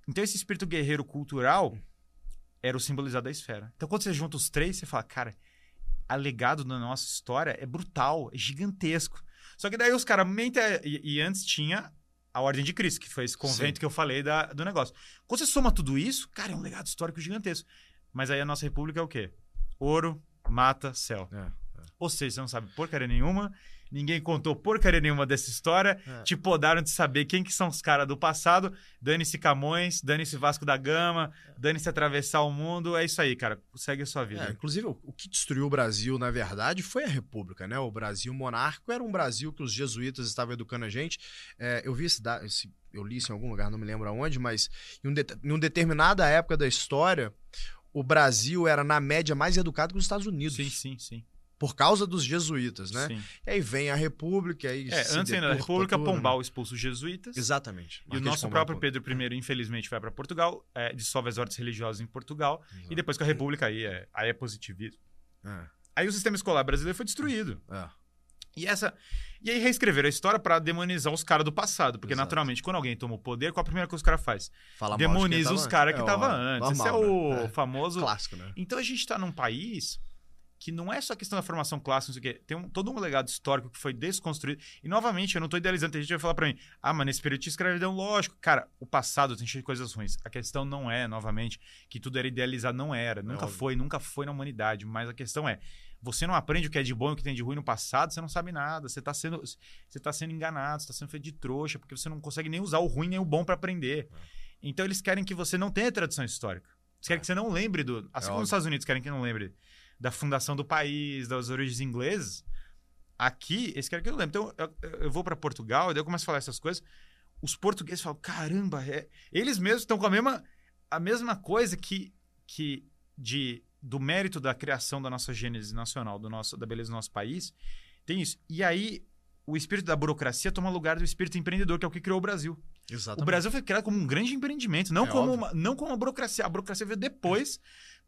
Então esse espírito guerreiro cultural era o simbolizado da esfera. Então quando você junta os três, você fala, cara, a legado da nossa história é brutal, é gigantesco. Só que daí os caras mentem. E, e antes tinha a Ordem de Cristo, que foi esse convento
Sim.
que eu falei da, do negócio. Quando você soma tudo isso, cara, é um legado histórico gigantesco. Mas aí a nossa república é o quê? Ouro, mata, céu.
É,
Ou seja, você não sabe porcaria nenhuma, ninguém contou porcaria nenhuma dessa história,
É.
te podaram de saber quem que são os caras do passado, dane-se Camões, dane-se Vasco da Gama, dane-se atravessar o mundo, é isso aí, cara, segue a sua vida.
É, inclusive, o, que destruiu o Brasil, na verdade, foi a República, né? O Brasil monárquico era um Brasil que os jesuítas estavam educando a gente. É, eu vi esse, esse- eu li isso em algum lugar, não me lembro aonde, mas em, um det- em uma determinada época da história, o Brasil era, na média, mais educado que os Estados Unidos.
Sim, sim, sim.
Por causa dos jesuítas, né?
sim.
E aí vem a República, aí
É, antes ainda da
deturpa
República,
tudo, né?
Pombal expulsa os jesuítas.
Exatamente.
E o nosso
Pombal,
próprio. Pedro I, infelizmente, vai para Portugal, é, dissolve as ordens religiosas em Portugal,
Exato.
e depois com a República aí é, aí é positivismo.
É,
Aí o sistema escolar brasileiro foi destruído.
é.
E essa e aí reescreveram a história para demonizar os caras do passado, porque
Exato.
naturalmente quando alguém toma o poder, qual a primeira coisa que o cara faz?
Fala
Demoniza os
antes.
caras que
É,
estavam
ó,
antes. Esse é
normal,
o
né? É.
famoso
Clássico, né?
Então a gente está num país que não é só questão da formação clássica, não sei o quê. Tem um- todo um legado histórico que foi desconstruído. E, novamente, eu não estou idealizando. Tem gente que vai falar para mim, ah, mas nesse período tinha escravidão, lógico. Cara, o passado tem cheio de coisas ruins. A questão não é, novamente, que tudo era idealizado. Não era. Nunca
óbvio.
foi, nunca foi na humanidade. Mas a questão é, você não aprende o que é de bom e o que tem de ruim no passado, você não sabe nada. Você está sendo, você tá sendo enganado, você está sendo feito de trouxa, porque você não consegue nem usar o ruim nem o bom para aprender. Então eles querem que você não tenha tradição histórica. Eles querem que você não lembre do. Assim como
óbvio.
os Estados Unidos querem que não lembre da fundação do país, das origens inglesas. Aqui, eles querem que eu não lembre. Então, eu, eu vou para Portugal e daí eu começo a falar essas coisas. Os portugueses falam: caramba, é... eles mesmos estão com a mesma, a mesma coisa que, que de, do mérito da criação da nossa gênese nacional, do nosso, da beleza do nosso país. Tem isso. E aí, o espírito da burocracia toma lugar do espírito empreendedor, que é o que criou o Brasil.
Exatamente.
O Brasil foi criado como um grande empreendimento, não,
É
como,
óbvio.
uma, não como uma burocracia. A burocracia veio depois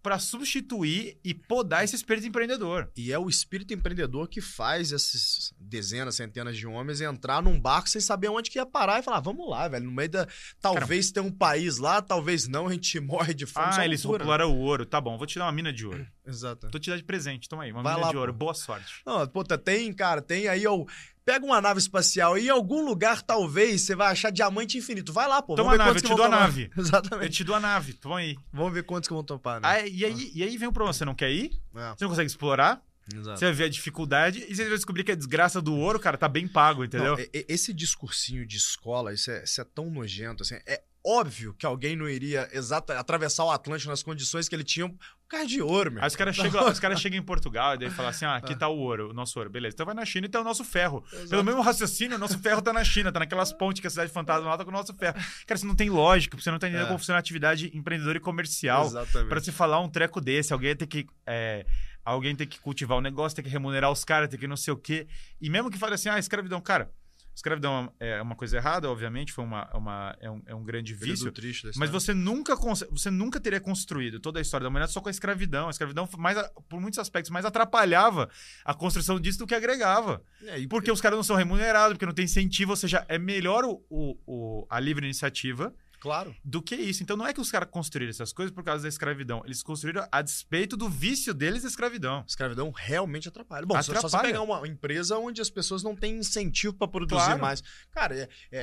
para substituir e podar esse espírito empreendedor.
E é o espírito empreendedor que faz essas dezenas, centenas de homens entrar num barco sem saber onde que ia parar e falar: ah, vamos lá, velho. No meio da. Talvez tenha um país lá, talvez não, a gente morre de fome.
Ah, eles rotularam o ouro. Tá bom, vou te dar uma mina de ouro.
Exato.
Tô te dar de presente, toma aí, uma
Vai
mina
lá,
de ouro.
pô.
Boa sorte.
Não, puta, tem, cara, tem aí o. Pega uma nave espacial e em algum lugar, talvez, você vai achar diamante infinito. Vai lá, pô.
Toma
vamos
a nave, eu te dou a nave. Eu
Exatamente.
te dou a nave, toma aí.
Vamos ver quantos que vão topar, né?
Ah, e, aí, e aí vem o problema, você não quer ir?
É,
Você não consegue explorar?
exato.
Você vai ver a dificuldade e você vai descobrir que a desgraça do ouro, cara, tá bem pago, entendeu?
Não, esse discursinho de escola, isso é, isso é tão nojento, assim. É óbvio que alguém não iria exata, atravessar o Atlântico nas condições que ele tinha. Cara de ouro, meu.
Aí os caras chegam, os caras chegam em Portugal e daí falam assim: ah, aqui tá o ouro, o nosso ouro. Beleza, então vai na China e tá o nosso ferro. Pelo mesmo raciocínio, o nosso ferro tá na China, tá naquelas pontes que a cidade fantasma lá tá com o nosso ferro. Cara, isso não tem lógica, você não tá entendendo
É.
como funciona a atividade empreendedora e comercial.
Exatamente.
Pra se falar um treco desse, alguém tem que. é, alguém tem que cultivar o negócio, tem que remunerar os caras, tem que não sei o quê. E mesmo que fale assim, ah, escravidão, cara, escravidão é uma coisa errada, obviamente, foi uma, uma, é, um, é um grande vício. Mas você nunca, você nunca teria construído toda a história da humanidade só com a escravidão. A escravidão, mais, por muitos aspectos, mais atrapalhava a construção disso do que agregava.
É, e-
Porque os caras não são remunerados, porque não tem incentivo, ou seja, é melhor o, o- o- a livre iniciativa
Claro.
do que isso. Então não é que os caras construíram essas coisas por causa da escravidão. Eles construíram a despeito do vício deles da escravidão.
Escravidão realmente atrapalha. Bom, só- só você
Atrapalha.
pegar uma empresa onde as pessoas não têm incentivo pra produzir
Claro.
mais. Cara, é, é-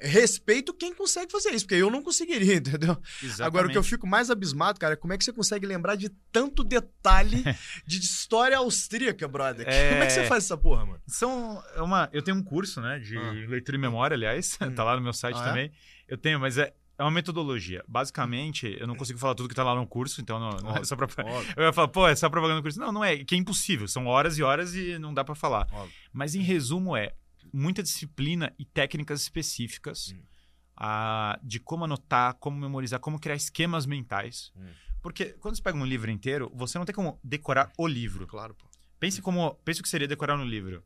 é- respeito quem consegue fazer isso, porque eu não conseguiria, entendeu? Agora, o que eu fico mais abismado, cara, é como é que você consegue lembrar de tanto detalhe de história austríaca, brother?
É.
Como é que você faz essa porra, mano?
São é uma, eu tenho um curso, né, de
Ah.
leitura e memória, aliás,
Hum.
tá lá no meu site
Ah, é?
Eu tenho, mas é, é uma metodologia. Basicamente, eu não consigo falar tudo que tá lá no curso, então não, não é só pra... Eu ia falar, pô, é só propaganda no curso. Não, não é, que é impossível. São horas e horas e não dá pra falar.
Óbvio.
Mas em resumo é muita disciplina e técnicas específicas
Hum.
ah, de como anotar, como memorizar, como criar esquemas mentais.
Hum.
Porque quando você pega um livro inteiro, você não tem como decorar o livro.
Claro, pô.
Pense como, pense o que seria decorar no livro.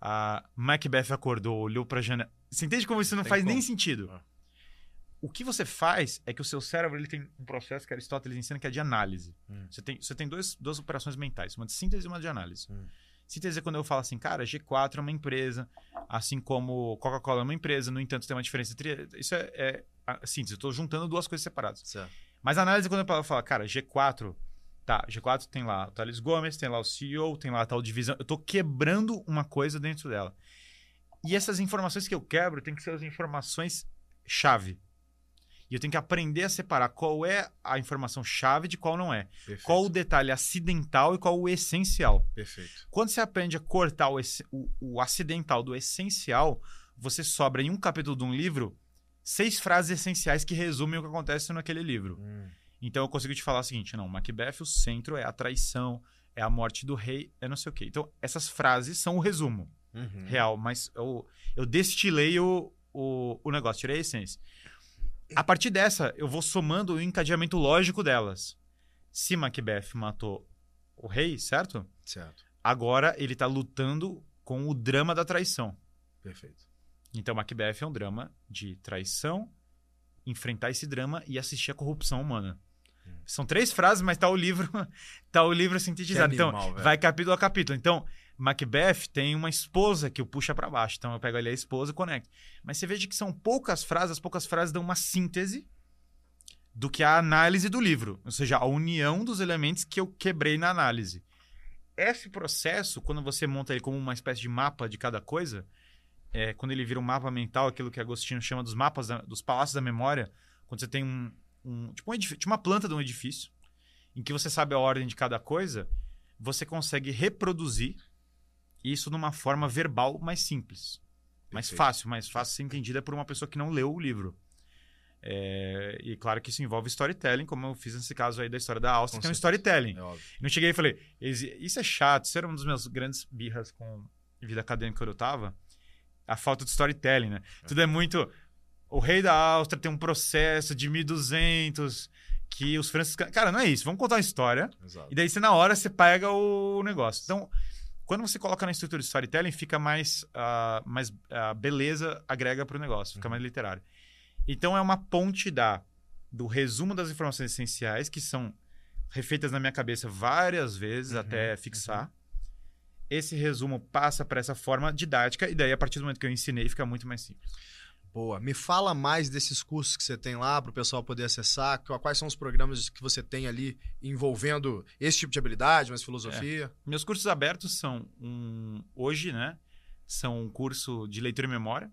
A Macbeth acordou, olhou pra janela. Você entende como isso não
Tem
faz nem
como.
sentido?
Ah.
O que você faz é que o seu cérebro ele tem um processo que Aristóteles ensina que é de análise.
Hum.
Você tem, você tem dois, duas operações mentais, uma de síntese e uma de análise.
Hum.
Síntese é quando eu falo assim, cara, G4 é uma empresa, assim como Coca-Cola é uma empresa, no entanto tem uma diferença entre. Isso é, é síntese, eu estou juntando duas coisas separadas.
Certo.
Mas a análise é quando eu falo, cara, G4, tá, G4 tem lá o Thales Gomes, tem lá o CEO, tem lá a tal divisão. Eu tô quebrando uma coisa dentro dela. E essas informações que eu quebro tem que ser as informações chave. E eu tenho que aprender a separar qual é a informação chave de qual não é.
Perfeito.
Qual o detalhe acidental e qual o essencial.
Perfeito.
Quando você aprende a cortar o, o- o acidental do essencial, você sobra em um capítulo de um livro seis frases essenciais que resumem o que acontece naquele livro.
Hum.
Então eu consigo te falar o seguinte: não, Macbeth, o centro é a traição, é a morte do rei, é não sei o quê. Então, essas frases são o resumo
Uhum.
real, mas eu, eu destilei o, o, o negócio, tirei a essência. A partir dessa, eu vou somando o encadeamento lógico delas. Se Macbeth matou o rei, certo?
Certo.
Agora ele tá lutando com o drama da traição.
Perfeito.
Então, Macbeth é um drama de traição, enfrentar esse drama e assistir a corrupção humana.
Hum.
São três frases, mas tá o livro, tá o livro sintetizado.
Que animal,
então,
velho.
vai capítulo a capítulo. Então, Macbeth tem uma esposa que o puxa para baixo. Então, eu pego ali a esposa e conecto. Mas você veja que são poucas frases, as poucas frases dão uma síntese do que a análise do livro, ou seja, a união dos elementos que eu quebrei na análise. Esse processo, quando você monta ele como uma espécie de mapa de cada coisa, é, quando ele vira um mapa mental, aquilo que Agostinho chama dos mapas, da- dos palácios da memória, quando você tem um, um tipo, um edifício, tipo uma planta de um edifício, em que você sabe a ordem de cada coisa, você consegue reproduzir isso numa forma verbal mais simples. Mais
Perfeito.
fácil, mais fácil de ser entendida por uma pessoa que não leu o livro. É, e claro que isso envolve storytelling, como eu fiz nesse caso aí da história da Áustria, que é um storytelling.
É.
Não cheguei e falei, "Esse- isso é chato, isso era um dos meus grandes birras com vida acadêmica quando eu tava. A falta de storytelling, né? Tudo é muito. O rei da Áustria tem um processo de 1200 que os franciscanos. Cara, não é isso. Vamos contar uma história.
Exato.
E daí, você, na hora, você pega o negócio. Então, quando você coloca na estrutura de storytelling, fica mais. ah, mais ah, beleza agrega pro negócio, fica mais literário. Então, é uma ponte da, do resumo das informações essenciais, que são refeitas na minha cabeça várias vezes
Uhum,
até fixar. Esse resumo passa para essa forma didática e daí a partir do momento que eu ensinei fica muito mais simples.
Boa. Me fala mais desses cursos que você tem lá para o pessoal poder acessar. Qu- Quais são os programas que você tem ali envolvendo esse tipo de habilidade, mais filosofia?
Meus cursos abertos são um hoje, né? São um curso de leitura e memória,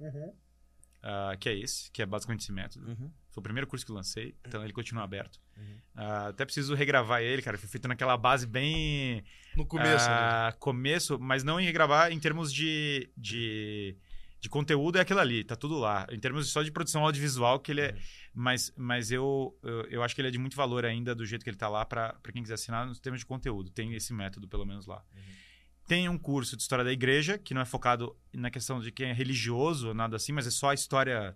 ah, que é esse, que é basicamente esse método.
Uhum.
Foi o primeiro curso que eu lancei, então ele continua aberto.
Uhum.
Ah, até preciso regravar ele, cara. Foi feito naquela base bem
No começo. né?
Ah, começo, mas não em regravar em termos de, de, de conteúdo é aquilo ali, tá tudo lá. Em termos só de produção audiovisual, que ele é.
Uhum.
Mas, mas eu, eu, eu acho que ele é de muito valor ainda do jeito que ele tá lá para quem quiser assinar nos termos de conteúdo. Tem esse método, pelo menos lá. Tem um curso de história da igreja, que não é focado na questão de quem é religioso ou nada assim, mas é só a história,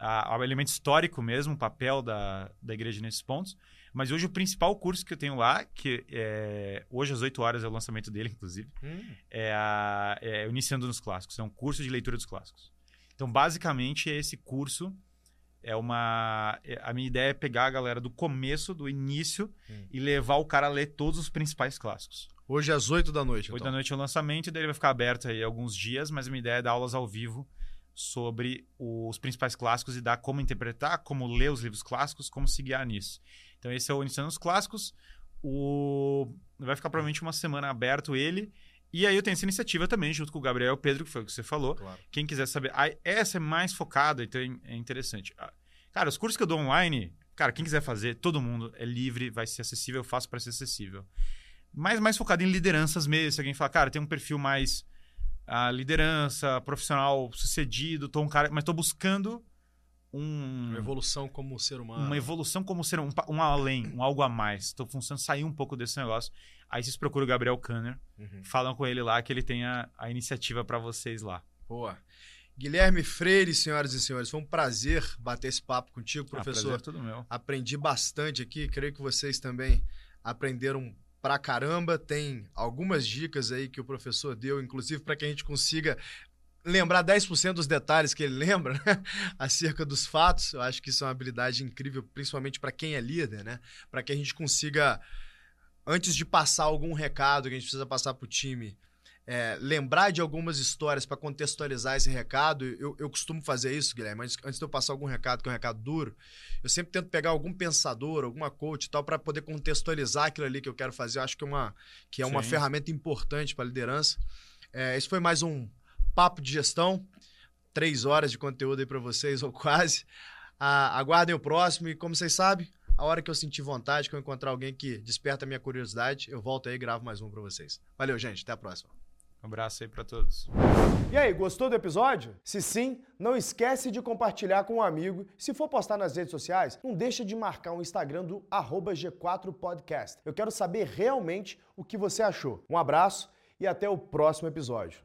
o elemento histórico mesmo, o papel da, da igreja nesses pontos. Mas hoje o principal curso que eu tenho lá, que é, hoje às 8 horas é o lançamento dele, inclusive,
Hum.
é, a, é Iniciando nos Clássicos. É um curso de leitura dos clássicos. Então, basicamente, esse curso é uma. é- A minha ideia é pegar a galera do começo, do início,
Hum.
e levar o cara a ler todos os principais clássicos.
Hoje às 8 da noite.
8
então.
da noite é o lançamento, e daí ele vai ficar aberto aí alguns dias, mas a minha ideia é dar aulas ao vivo sobre os principais clássicos e dar como interpretar, como ler os livros clássicos, como se guiar nisso. Então esse é o Iniciando os Clássicos. O... Vai ficar provavelmente uma semana aberto ele. E aí eu tenho essa iniciativa também, junto com o Gabriel e o Pedro, que foi o que você falou.
Claro.
Quem quiser saber. Ah, essa é mais focada, então é interessante. Ah, Cara, os cursos que eu dou online, cara, quem quiser fazer, todo mundo é livre, vai ser acessível, eu faço para ser acessível. Mas mais focado em lideranças mesmo. Se alguém falar, cara, tem um perfil mais ah, liderança, profissional sucedido, tô um cara, mas tô buscando um,
Uma evolução como ser humano.
uma evolução como ser um, um além, um algo a mais. Estou funcionando sair um pouco desse negócio. Aí vocês procuram o Gabriel Kanner,
Uhum.
falam com ele lá que ele tem a, a iniciativa para vocês lá.
Boa. Guilherme Freire, senhoras e senhores, foi um prazer bater esse papo contigo,
Ah,
professor.
prazer é tudo meu.
Aprendi bastante aqui, creio que vocês também aprenderam pra caramba. Tem algumas dicas aí que o professor deu, inclusive para que a gente consiga lembrar 10% dos detalhes que ele lembra, né? acerca dos fatos. Eu acho que isso é uma habilidade incrível, principalmente para quem é líder, né? Para que a gente consiga antes de passar algum recado que a gente precisa passar para o time, é, lembrar de algumas histórias para contextualizar esse recado. Eu, eu costumo fazer isso, Guilherme. Antes, antes de eu passar algum recado, que é um recado duro, eu sempre tento pegar algum pensador, alguma coach e tal, para poder contextualizar aquilo ali que eu quero fazer. Eu acho que é uma, que é uma
Sim.
ferramenta importante para a liderança. É, esse foi mais um papo de gestão. Três horas de conteúdo aí para vocês, ou quase. Ah, aguardem o próximo e, como vocês sabem, a hora que eu sentir vontade, que eu encontrar alguém que desperta a minha curiosidade, eu volto aí e gravo mais um para vocês. Valeu, gente. Até a próxima.
Um abraço aí para todos.
E aí, gostou do episódio? Se sim, não esquece de compartilhar com um amigo. Se for postar nas redes sociais, não deixa de marcar o Instagram do arroba G4podcast. Eu quero saber realmente o que você achou. Um abraço e até o próximo episódio.